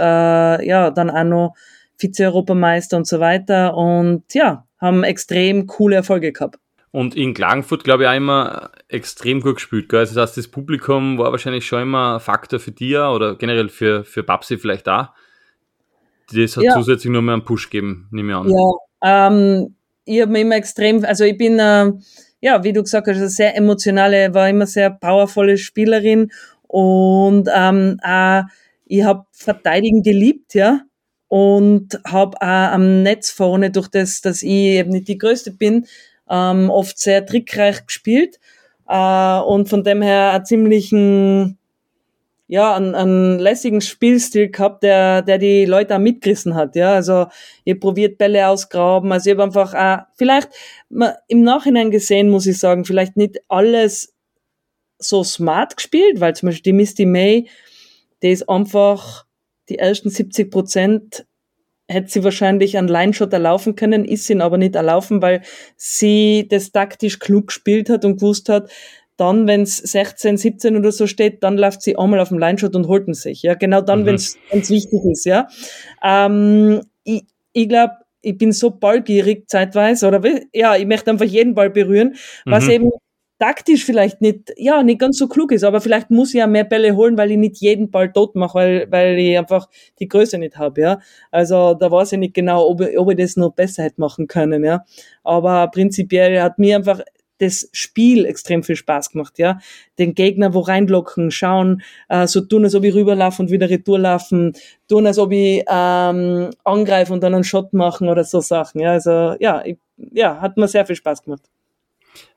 ja, dann auch noch Vize-Europameister und so weiter und ja, haben extrem coole Erfolge gehabt. Und in Klagenfurt, glaube ich, auch immer extrem gut gespielt. Gell? Also das heißt, das Publikum war wahrscheinlich schon immer ein Faktor für dir oder generell für, für Babsi vielleicht auch. Das hat ja. zusätzlich nur mehr einen Push gegeben, nehme ich an. Ja, ähm, ich habe mir immer extrem, also ich bin, äh, ja, wie du gesagt hast, eine sehr emotionale, war immer sehr powervolle Spielerin und ähm, äh, ich habe Verteidigen geliebt, ja und habe auch am Netz vorne, durch das, dass ich eben nicht die Größte bin, ähm, oft sehr trickreich gespielt äh, und von dem her einen ziemlichen, ja, einen, einen lässigen Spielstil gehabt, der, der die Leute auch mitgerissen hat, ja, also ihr probiert Bälle ausgraben, also ich habe einfach auch, vielleicht im Nachhinein gesehen, muss ich sagen, vielleicht nicht alles so smart gespielt, weil zum Beispiel die Misty May, die ist einfach die ersten 70 Prozent hätte sie wahrscheinlich an Line-Shot erlaufen können, ist sie aber nicht erlaufen, weil sie das taktisch klug gespielt hat und gewusst hat, dann, wenn es 16, 17 oder so steht, dann läuft sie einmal auf dem Line-Shot und holt ihn sich. Ja, genau dann, mhm. wenn es wichtig ist. Ja, ähm, ich, ich glaube, ich bin so ballgierig zeitweise oder ja, ich möchte einfach jeden Ball berühren, was mhm. eben taktisch vielleicht nicht, ja, nicht ganz so klug ist, aber vielleicht muss ich ja mehr Bälle holen, weil ich nicht jeden Ball tot mache, weil, weil ich einfach die Größe nicht habe, ja. Also da weiß ich nicht genau, ob, ich, ob ich das noch besser hätte machen können, ja. Aber prinzipiell hat mir einfach das Spiel extrem viel Spaß gemacht, ja. Den Gegner wo reinlocken, schauen, äh, so tun, als ob ich rüberlaufe und wieder retour laufen, tun, als ob ich ähm, angreife und dann einen Shot machen oder so Sachen, ja. Also ja, ich, ja, hat mir sehr viel Spaß gemacht.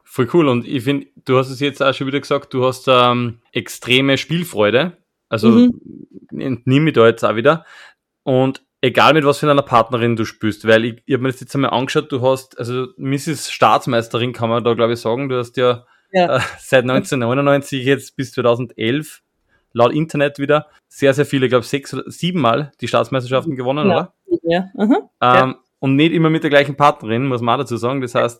Voll cool. Und ich finde, du hast es jetzt auch schon wieder gesagt, du hast ähm, extreme Spielfreude. Also mhm. entnehme ich da jetzt auch wieder. Und egal mit was für einer Partnerin du spielst, weil ich, ich habe mir das jetzt einmal angeschaut, du hast, also Mrs. Staatsmeisterin kann man da glaube ich sagen, du hast ja, ja. Äh, seit 1999 jetzt bis 2011 laut Internet wieder sehr, sehr viele, ich glaube sechs oder sieben Mal die Staatsmeisterschaften gewonnen, ja. oder? Ja. Mhm. Ähm, ja und nicht immer mit der gleichen Partnerin, muss man dazu sagen. Das heißt,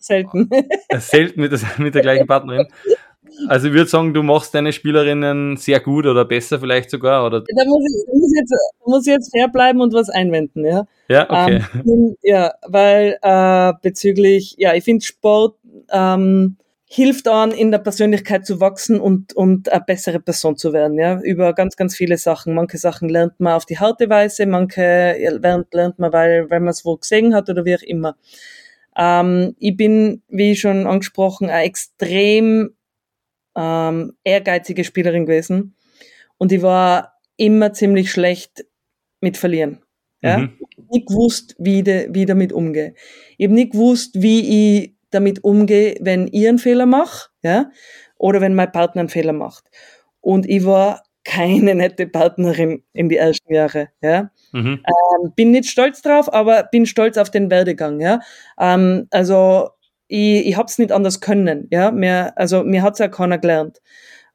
selten. Äh, selten mit der, mit der gleichen Partnerin. Also ich würde sagen, du machst deine Spielerinnen sehr gut oder besser vielleicht sogar. Oder? Da muss ich, muss jetzt, muss jetzt fair bleiben und was einwenden, ja. Ja, okay. Ähm, ja, weil äh, bezüglich, ja, ich finde Sport, ähm, hilft an, in der Persönlichkeit zu wachsen und, und eine bessere Person zu werden, ja, über ganz, ganz viele Sachen. Manche Sachen lernt man auf die harte Weise, manche lernt, lernt man, weil, weil man es wo gesehen hat oder wie auch immer. Ähm, ich bin, wie schon angesprochen, eine extrem ähm, ehrgeizige Spielerin gewesen und ich war immer ziemlich schlecht mit Verlieren. Ja? Mhm. Ich habe nicht gewusst, wie, de, wie damit umgehe. Ich habe nicht gewusst, wie ich damit umgehe, wenn ich einen Fehler mache, ja, oder wenn mein Partner einen Fehler macht. Und ich war keine nette Partnerin in die ersten Jahre, ja. Mhm. Ähm, bin nicht stolz drauf, aber bin stolz auf den Werdegang, ja. Ähm, also ich, ich hab's nicht anders können, ja. Mir, also mir hat's ja keiner gelernt.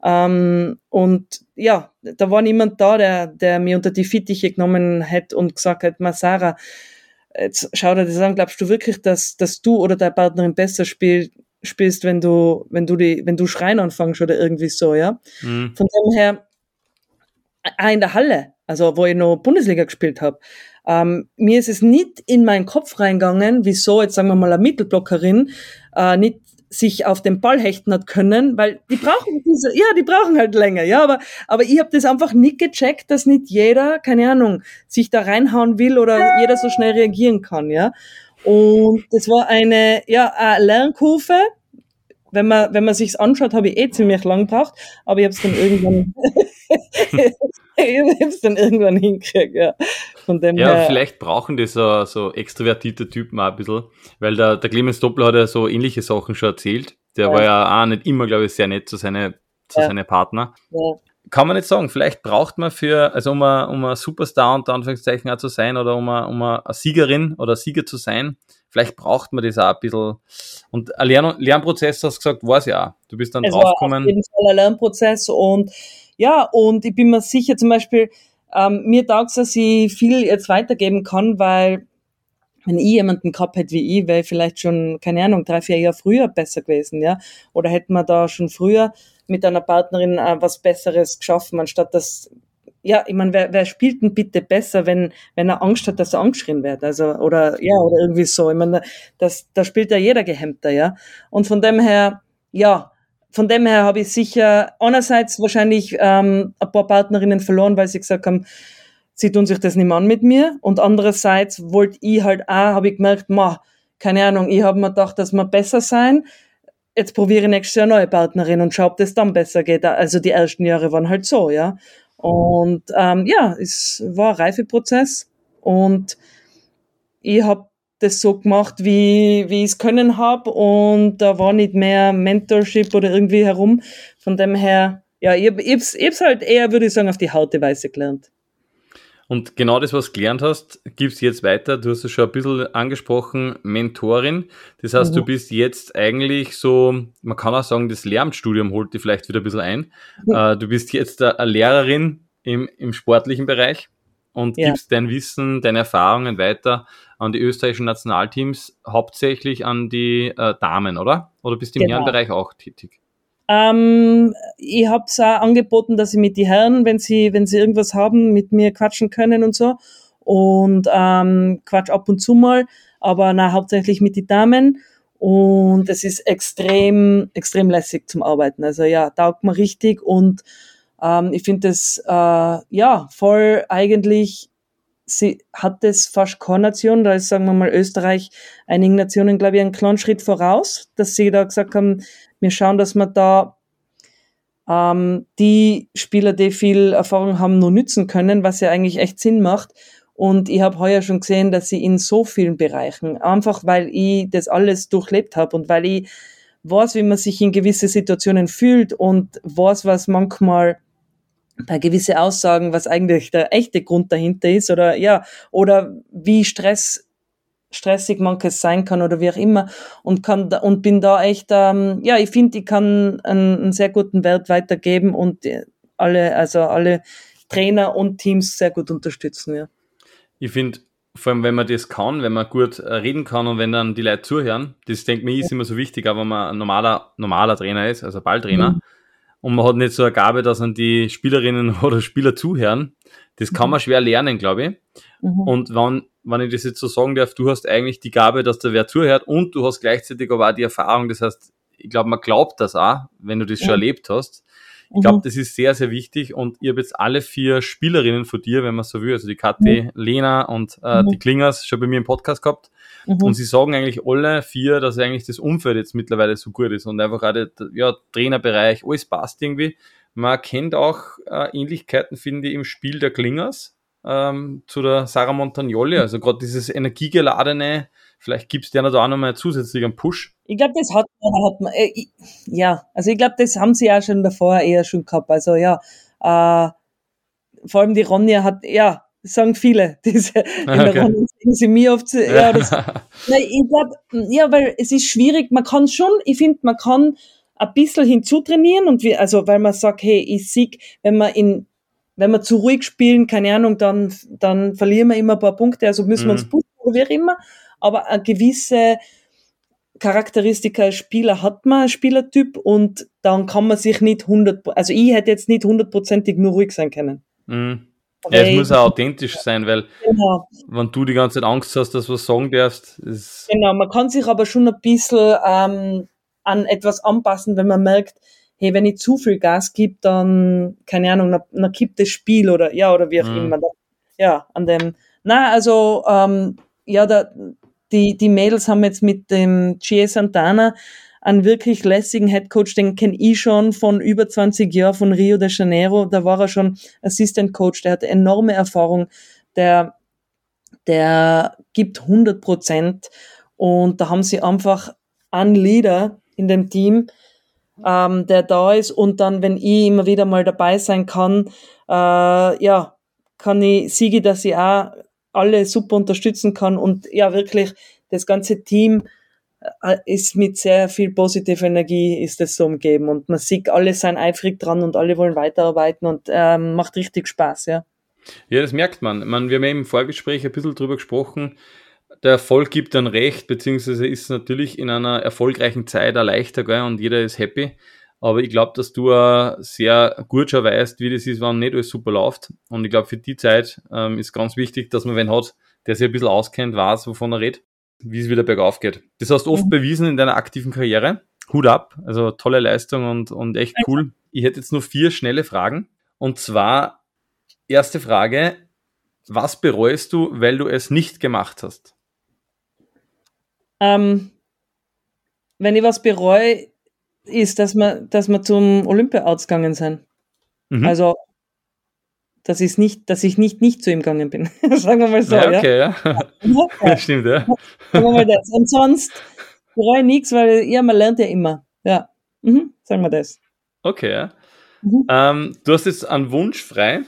Ähm, und ja, da war niemand da, der, der mir unter die Fittiche genommen hätte und gesagt hat, Sarah, jetzt schau dir das an, glaubst du wirklich, dass, dass du oder deine Partnerin besser spielt, spielst, wenn du, wenn du die, wenn du schreien anfängst oder irgendwie so, ja? Mhm. Von dem her, auch in der Halle, also wo ich noch Bundesliga gespielt habe, ähm, mir ist es nicht in meinen Kopf reingegangen, wieso jetzt sagen wir mal eine Mittelblockerin äh, nicht sich auf den Ball hechten hat können, weil die brauchen diese, ja, die brauchen halt länger, ja, aber, aber ich habe das einfach nicht gecheckt, dass nicht jeder, keine Ahnung, sich da reinhauen will oder jeder so schnell reagieren kann, ja. Und das war eine, ja, eine Lernkurve. Wenn man, wenn man sich's anschaut, habe ich eh ziemlich lang gebraucht, aber ich habe es dann irgendwann, ich hab's dann irgendwann hingekriegt, ja. Von dem ja, her, vielleicht brauchen die so, so extrovertierte Typen auch ein bisschen, weil der, der Clemens Doppler hat ja so ähnliche Sachen schon erzählt. Der ja. war ja auch nicht immer, glaube ich, sehr nett zu seinen zu ja. seine Partner. Ja. Kann man nicht sagen, vielleicht braucht man für, also um ein, um ein Superstar unter Anführungszeichen auch zu sein oder um, eine, um eine Siegerin oder Sieger zu sein, vielleicht braucht man das auch ein bisschen. Und ein Lern Lernprozess, hast du gesagt, war es ja. Du bist dann es draufgekommen. Auf jeden Fall ein Lernprozess und ja, und ich bin mir sicher zum Beispiel, ähm, mir taugt es, dass ich viel jetzt weitergeben kann, weil wenn ich jemanden gehabt hätte wie ich, wäre ich vielleicht schon, keine Ahnung, drei, vier Jahre früher besser gewesen, ja. Oder hätten wir da schon früher mit einer Partnerin äh, was Besseres geschaffen, anstatt dass, ja, ich meine, wer, wer spielt denn bitte besser, wenn, wenn er Angst hat, dass er angeschrien wird? Also, oder, ja, oder irgendwie so. Ich meine, das, da spielt ja jeder gehemmter, ja. Und von dem her, ja, von dem her habe ich sicher einerseits wahrscheinlich ähm, ein paar Partnerinnen verloren, weil sie gesagt haben, sie tun sich das nicht mehr an mit mir. Und andererseits wollte ich halt auch, habe ich gemerkt, ma, keine Ahnung, ich habe mir gedacht, dass wir besser sein. Jetzt probiere ich nächstes Jahr eine neue Partnerin und schaue, ob das dann besser geht. Also die ersten Jahre waren halt so, ja. Und ähm, ja, es war ein Reifeprozess und ich habe das so gemacht, wie, wie ich es können habe und da war nicht mehr Mentorship oder irgendwie herum. Von dem her, ja, ich, ich, ich, ich halt eher, würde ich sagen, auf die harte Weise gelernt. Und genau das, was du gelernt hast, gibst jetzt weiter. Du hast es schon ein bisschen angesprochen, Mentorin. Das heißt, mhm. du bist jetzt eigentlich so, man kann auch sagen, das Lehramtsstudium holt dich vielleicht wieder ein bisschen ein. Mhm. Du bist jetzt eine Lehrerin im, im sportlichen Bereich und ja. gibst dein Wissen, deine Erfahrungen weiter an die österreichischen Nationalteams, hauptsächlich an die äh, Damen, oder? Oder bist du im genau. Herrenbereich auch tätig? Ähm, ich habe es auch angeboten, dass sie mit die Herren, wenn sie, wenn sie irgendwas haben, mit mir quatschen können und so. Und ähm, quatsch ab und zu mal, aber na, hauptsächlich mit die Damen. Und es ist extrem, extrem lässig zum Arbeiten. Also ja, taugt mir richtig und ähm, ich finde das äh, ja voll eigentlich sie hat das fast keine Nation, da ist, sagen wir mal, Österreich einigen Nationen, glaube ich, einen kleinen Schritt voraus, dass sie da gesagt haben, wir schauen, dass wir da ähm, die Spieler, die viel Erfahrung haben, nur nützen können, was ja eigentlich echt Sinn macht. Und ich habe heuer schon gesehen, dass sie in so vielen Bereichen, einfach weil ich das alles durchlebt habe und weil ich weiß, wie man sich in gewisse Situationen fühlt und weiß, was manchmal bei gewisse Aussagen, was eigentlich der echte Grund dahinter ist oder ja, oder wie Stress stressig manches sein kann oder wie auch immer und kann da, und bin da echt ähm, ja ich finde ich kann einen, einen, sehr guten Wert weitergeben und alle also alle Trainer und Teams sehr gut unterstützen ja ich finde vor allem wenn man das kann wenn man gut äh, reden kann und wenn dann die Leute zuhören das denke mir ist immer so wichtig aber wenn man ein normaler normaler Trainer ist also Balltrainer mhm und man hat nicht so eine Gabe, dass an die Spielerinnen oder Spieler zuhören. Das kann mhm. man schwer lernen, glaube ich. Mhm. Und wenn, wenn ich das jetzt so sagen darf, du hast eigentlich die Gabe, dass da wer zuhört und du hast gleichzeitig aber auch die Erfahrung, das heißt, ich glaube, man glaubt das auch, wenn du das schon erlebt hast. Ich glaube, mhm. das ist sehr, sehr wichtig und ihr habt jetzt alle vier Spielerinnen von dir, wenn man so will, also die KT, mhm. Lena und äh, mhm. die Klingers schon bei mir im Podcast gehabt. Mhm. Und sie sagen eigentlich alle vier, dass eigentlich das Umfeld jetzt mittlerweile so gut ist und einfach gerade ja, Trainerbereich, alles passt irgendwie. Man kennt auch äh, Ähnlichkeiten, finde ich, im Spiel der Klingers ähm, zu der Sarah Montagnoli. Also gerade dieses energiegeladene, vielleicht gibst du ja da auch nochmal zusätzlich einen Push. Ich glaube, das hat man, hat man äh, ich, ja, also ich glaube, das haben sie ja schon davor eher schon gehabt. Also ja, äh, vor allem die Ronja hat, ja, sagen viele, diese, in okay. der Ronja sehen sie mir oft, ja, das, nein, ich glaube, ja, weil es ist schwierig, man kann schon, ich finde, man kann ein bisschen hinzutrainieren und wie, also, weil man sagt, hey, ich sieg, wenn man in wenn wir zu ruhig spielen, keine Ahnung, dann, dann verlieren wir immer ein paar Punkte, also müssen mhm. wir uns mhm. pushen oder wie auch immer. Aber eine gewisse Charakteristika als Spieler hat man, als Spielertyp, und dann kann man sich nicht hundert, also ich hätte jetzt nicht hundertprozentig nur ruhig sein können. Mhm. Ja, es muss auch authentisch sein, weil genau. wenn du die ganze Zeit Angst hast, dass du was sagen darfst, ist Genau, man kann sich aber schon ein bisschen ähm, an etwas anpassen, wenn man merkt, hey, wenn ich zu viel Gas gebe, dann, keine Ahnung, dann, dann kippt das Spiel oder ja, oder wie auch mhm. immer. Ja, an dem. Na, also, ähm, ja, da, die, die Mädels haben jetzt mit dem G.A. Santana einen wirklich lässigen Headcoach, den kenne ich schon von über 20 Jahren von Rio de Janeiro. Da war er schon Assistant Coach, der hat enorme Erfahrung, der, der gibt 100 Prozent und da haben sie einfach einen Leader in dem Team, ähm, der da ist und dann, wenn ich immer wieder mal dabei sein kann, äh, ja, kann ich siege, dass ich auch alle super unterstützen kann und ja, wirklich das ganze Team äh, ist mit sehr viel positiver Energie ist es so umgeben und man sieht, alle sind eifrig dran und alle wollen weiterarbeiten und ähm, macht richtig Spaß, ja. Ja, das merkt man. man. Wir haben ja im Vorgespräch ein bisschen drüber gesprochen, der Erfolg gibt dann recht, beziehungsweise ist natürlich in einer erfolgreichen Zeit auch leichter gell, und jeder ist happy. Aber ich glaube, dass du uh, sehr gut schon weißt, wie das ist, wenn nicht alles super läuft. Und ich glaube, für die Zeit ähm, ist ganz wichtig, dass man wen hat, der sich ein bisschen auskennt, weiß, wovon er redet, wie es wieder bergauf geht. Das hast du oft mhm. bewiesen in deiner aktiven Karriere. Hut ab, also tolle Leistung und, und echt cool. Ich hätte jetzt nur vier schnelle Fragen. Und zwar, erste Frage, was bereust du, weil du es nicht gemacht hast? Ähm, wenn ich was bereue, ist, dass wir, dass wir zum Olympia-Outs gegangen sind. Mhm. Also, dass, ich nicht, dass ich nicht, nicht zu ihm gegangen bin. Sagen wir mal so. Ja, okay, ja. ja. ja. Stimmt, ja. Sagen wir mal das. Und sonst bereue ich nichts, weil ja, man lernt ja immer. Ja. Mhm. Sagen wir das. Okay, ja. Mhm. Ähm, du hast jetzt einen Wunsch frei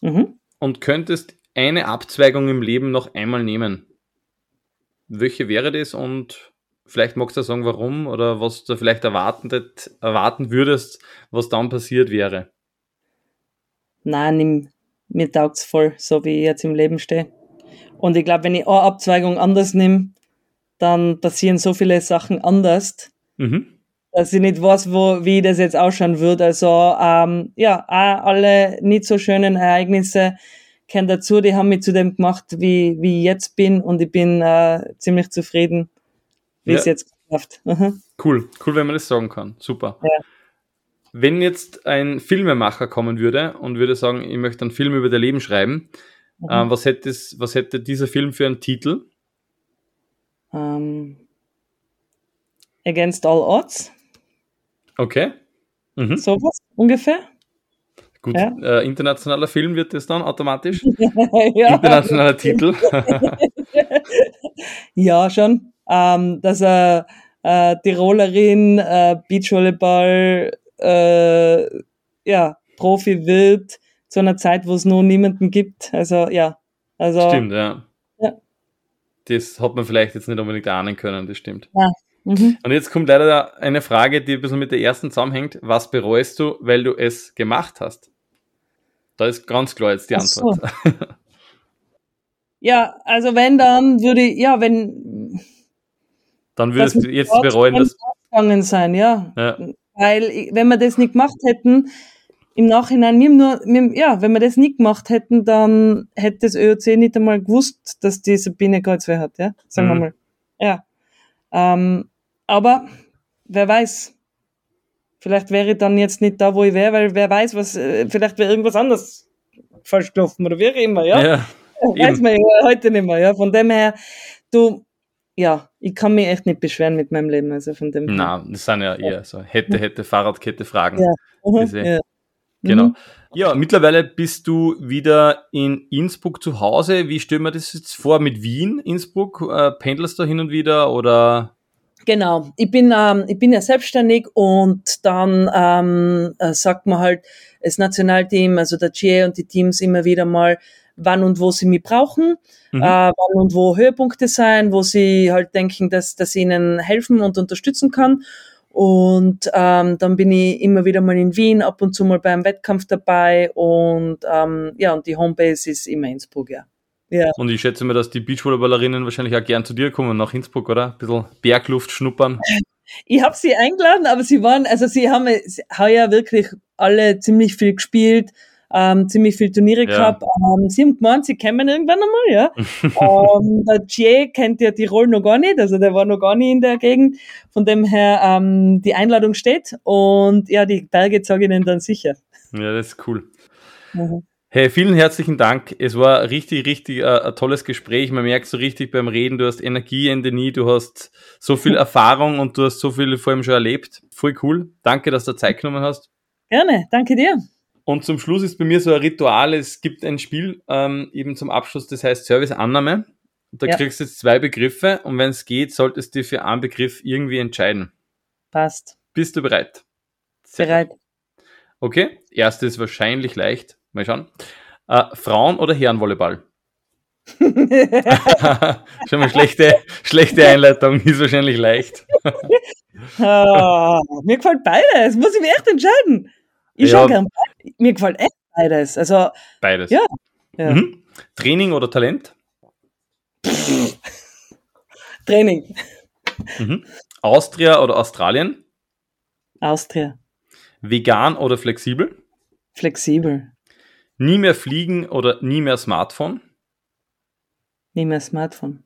mhm. und könntest eine Abzweigung im Leben noch einmal nehmen. Welche wäre das und vielleicht magst du sagen, warum oder was du vielleicht erwarten, erwarten würdest, was dann passiert wäre? Nein, nimm, mir taugt's voll, so wie ich jetzt im Leben stehe. Und ich glaube, wenn ich eine Abzweigung anders nehme, dann passieren so viele Sachen anders, mhm. dass ich nicht weiß, wo, wie das jetzt ausschauen würde. Also ähm, ja, auch alle nicht so schönen Ereignisse gehören dazu, die haben mich zu dem gemacht, wie, wie ich jetzt bin und ich bin äh, ziemlich zufrieden, wie ja. es jetzt geschafft. Cool, cool, wenn man das sagen kann. Super. Ja. Wenn jetzt ein Filmemacher kommen würde und würde sagen, ich möchte einen Film über dein Leben schreiben, mhm. äh, was, hätte es, was hätte dieser Film für einen Titel? Um, ähm, Against All Odds. Okay. Mhm. Sowas ungefähr. Gut, ja? äh, internationaler Film wird das dann automatisch? ja. Internationaler Titel? ja, schon. Ähm, dass er äh, Tirolerin, äh, Beachvolleyball, äh, ja, Profi wird zu einer Zeit, wo es noch niemanden gibt. Also ja. Also, stimmt, ja. ja. Das hat man vielleicht jetzt nicht unbedingt ahnen können, das stimmt. Ja. Mhm. Und jetzt kommt leider eine Frage, die ein bisschen mit der ersten zusammenhängt. Was bereust du, weil du es gemacht hast? Da ist ganz klar jetzt die Antwort. So. ja, also wenn dann würde ich, ja, wenn. Dann würdest du jetzt bereuen, dass. Gegangen sein, ja. ja. Weil, wenn wir das nicht gemacht hätten, im Nachhinein, wir nur, wir, ja, wenn wir das nicht gemacht hätten, dann hätte das ÖOC nicht einmal gewusst, dass die Sabine Kreuzwehr hat, ja, sagen mhm. wir mal. Ja. Ähm, aber wer weiß. Vielleicht wäre ich dann jetzt nicht da, wo ich wäre, weil wer weiß, was, äh, vielleicht wäre irgendwas anderes falsch gelaufen oder wie auch immer, ja. ja weiß man ja heute nicht mehr, ja. Von dem her, du, ja, ich kann mich echt nicht beschweren mit meinem Leben, also von dem Na, das sind ja eher so hätte, hätte, Fahrradkette Fragen. Ja. Mhm. ja. Genau. Mhm. Ja, mittlerweile bist du wieder in Innsbruck zu Hause. Wie stellen wir das jetzt vor mit Wien, Innsbruck? Äh, pendelst du hin und wieder oder? Genau, ich bin, ähm, ich bin ja selbstständig und dann ähm, äh, sagt man halt, das Nationalteam, also der GA und die Teams immer wieder mal, wann und wo sie mich brauchen, mhm. äh, wann und wo Höhepunkte sein, wo sie halt denken, dass, dass ich ihnen helfen und unterstützen kann. Und ähm, dann bin ich immer wieder mal in Wien, ab und zu mal beim Wettkampf dabei und ähm, ja, und die Homebase ist immer Innsbruck, ja. Ja. Und ich schätze mir, dass die Beachvolleyballerinnen wahrscheinlich auch gern zu dir kommen nach Innsbruck, oder? Ein bisschen Bergluft schnuppern. Ich habe sie eingeladen, aber sie waren, also sie haben heuer wirklich alle ziemlich viel gespielt, ähm, ziemlich viel Turniere ja. gehabt. Ähm, sie haben gemeint, sie kennen irgendwann einmal, ja. ähm, der Jay kennt ja Tirol noch gar nicht, also der war noch gar nicht in der Gegend. Von dem her, ähm, die Einladung steht und ja, die Berge zeige ich Ihnen dann sicher. Ja, das ist cool. Mhm. Hey, vielen herzlichen Dank. Es war richtig, richtig äh, ein tolles Gespräch. Man merkt so richtig beim Reden, du hast Energie in den Nie, du hast so viel Erfahrung und du hast so viel vor allem schon erlebt. Voll cool. Danke, dass du Zeit genommen hast. Gerne, danke dir. Und zum Schluss ist bei mir so ein Ritual, es gibt ein Spiel ähm, eben zum Abschluss, das heißt Serviceannahme. Da ja. kriegst du jetzt zwei Begriffe und wenn es geht, solltest du für einen Begriff irgendwie entscheiden. Passt. Bist du bereit? Sehr bereit. Okay, erste ist wahrscheinlich leicht. Mal schauen. Äh, Frauen- oder Herrenvolleyball? Schon mal schlechte, schlechte Einleitung, ist wahrscheinlich leicht. oh, mir gefällt beides, muss ich mir echt entscheiden. Ich ja. gern Mir gefällt echt beides. Also, beides. Ja. ja. Mhm. Training oder Talent? Training. Mhm. Austria oder Australien? Austria. Vegan oder flexibel? Flexibel. Nie mehr fliegen oder nie mehr Smartphone? Nie mehr Smartphone.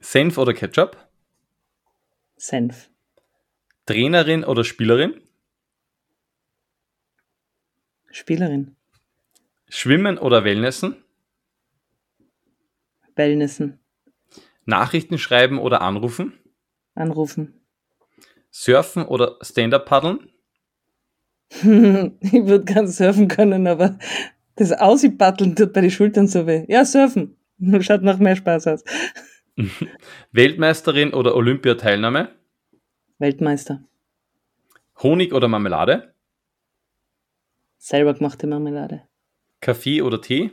Senf oder Ketchup? Senf. Trainerin oder Spielerin? Spielerin. Schwimmen oder Wellnessen? Wellnessen. Nachrichten schreiben oder anrufen? Anrufen. Surfen oder Stand-up paddeln? ich würde gern surfen können, aber das Aussiebatteln tut bei den Schultern so weh. Ja, surfen. Schaut noch mehr Spaß aus. Weltmeisterin oder Olympiateilnahme? Weltmeister. Honig oder Marmelade? Selber gemachte Marmelade. Kaffee oder Tee?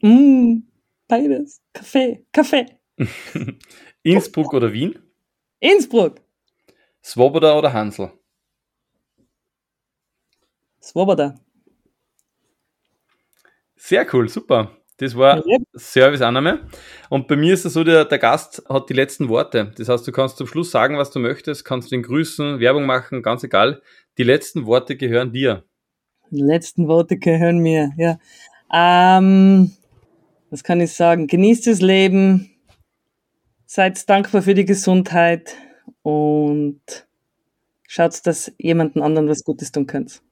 Mm, beides. Kaffee. Kaffee. Innsbruck oder Wien? Innsbruck. Swoboda oder Hansel? Swoboda. Sehr cool, super. Das war ja. Serviceannahme. Und bei mir ist es so, der, der Gast hat die letzten Worte. Das heißt, du kannst zum Schluss sagen, was du möchtest, kannst den grüßen, Werbung machen, ganz egal. Die letzten Worte gehören dir. Die letzten Worte gehören mir, ja. Ähm, was kann ich sagen? Genießt das Leben, seid dankbar für die Gesundheit und schaut, dass jemanden anderen was Gutes tun könnt.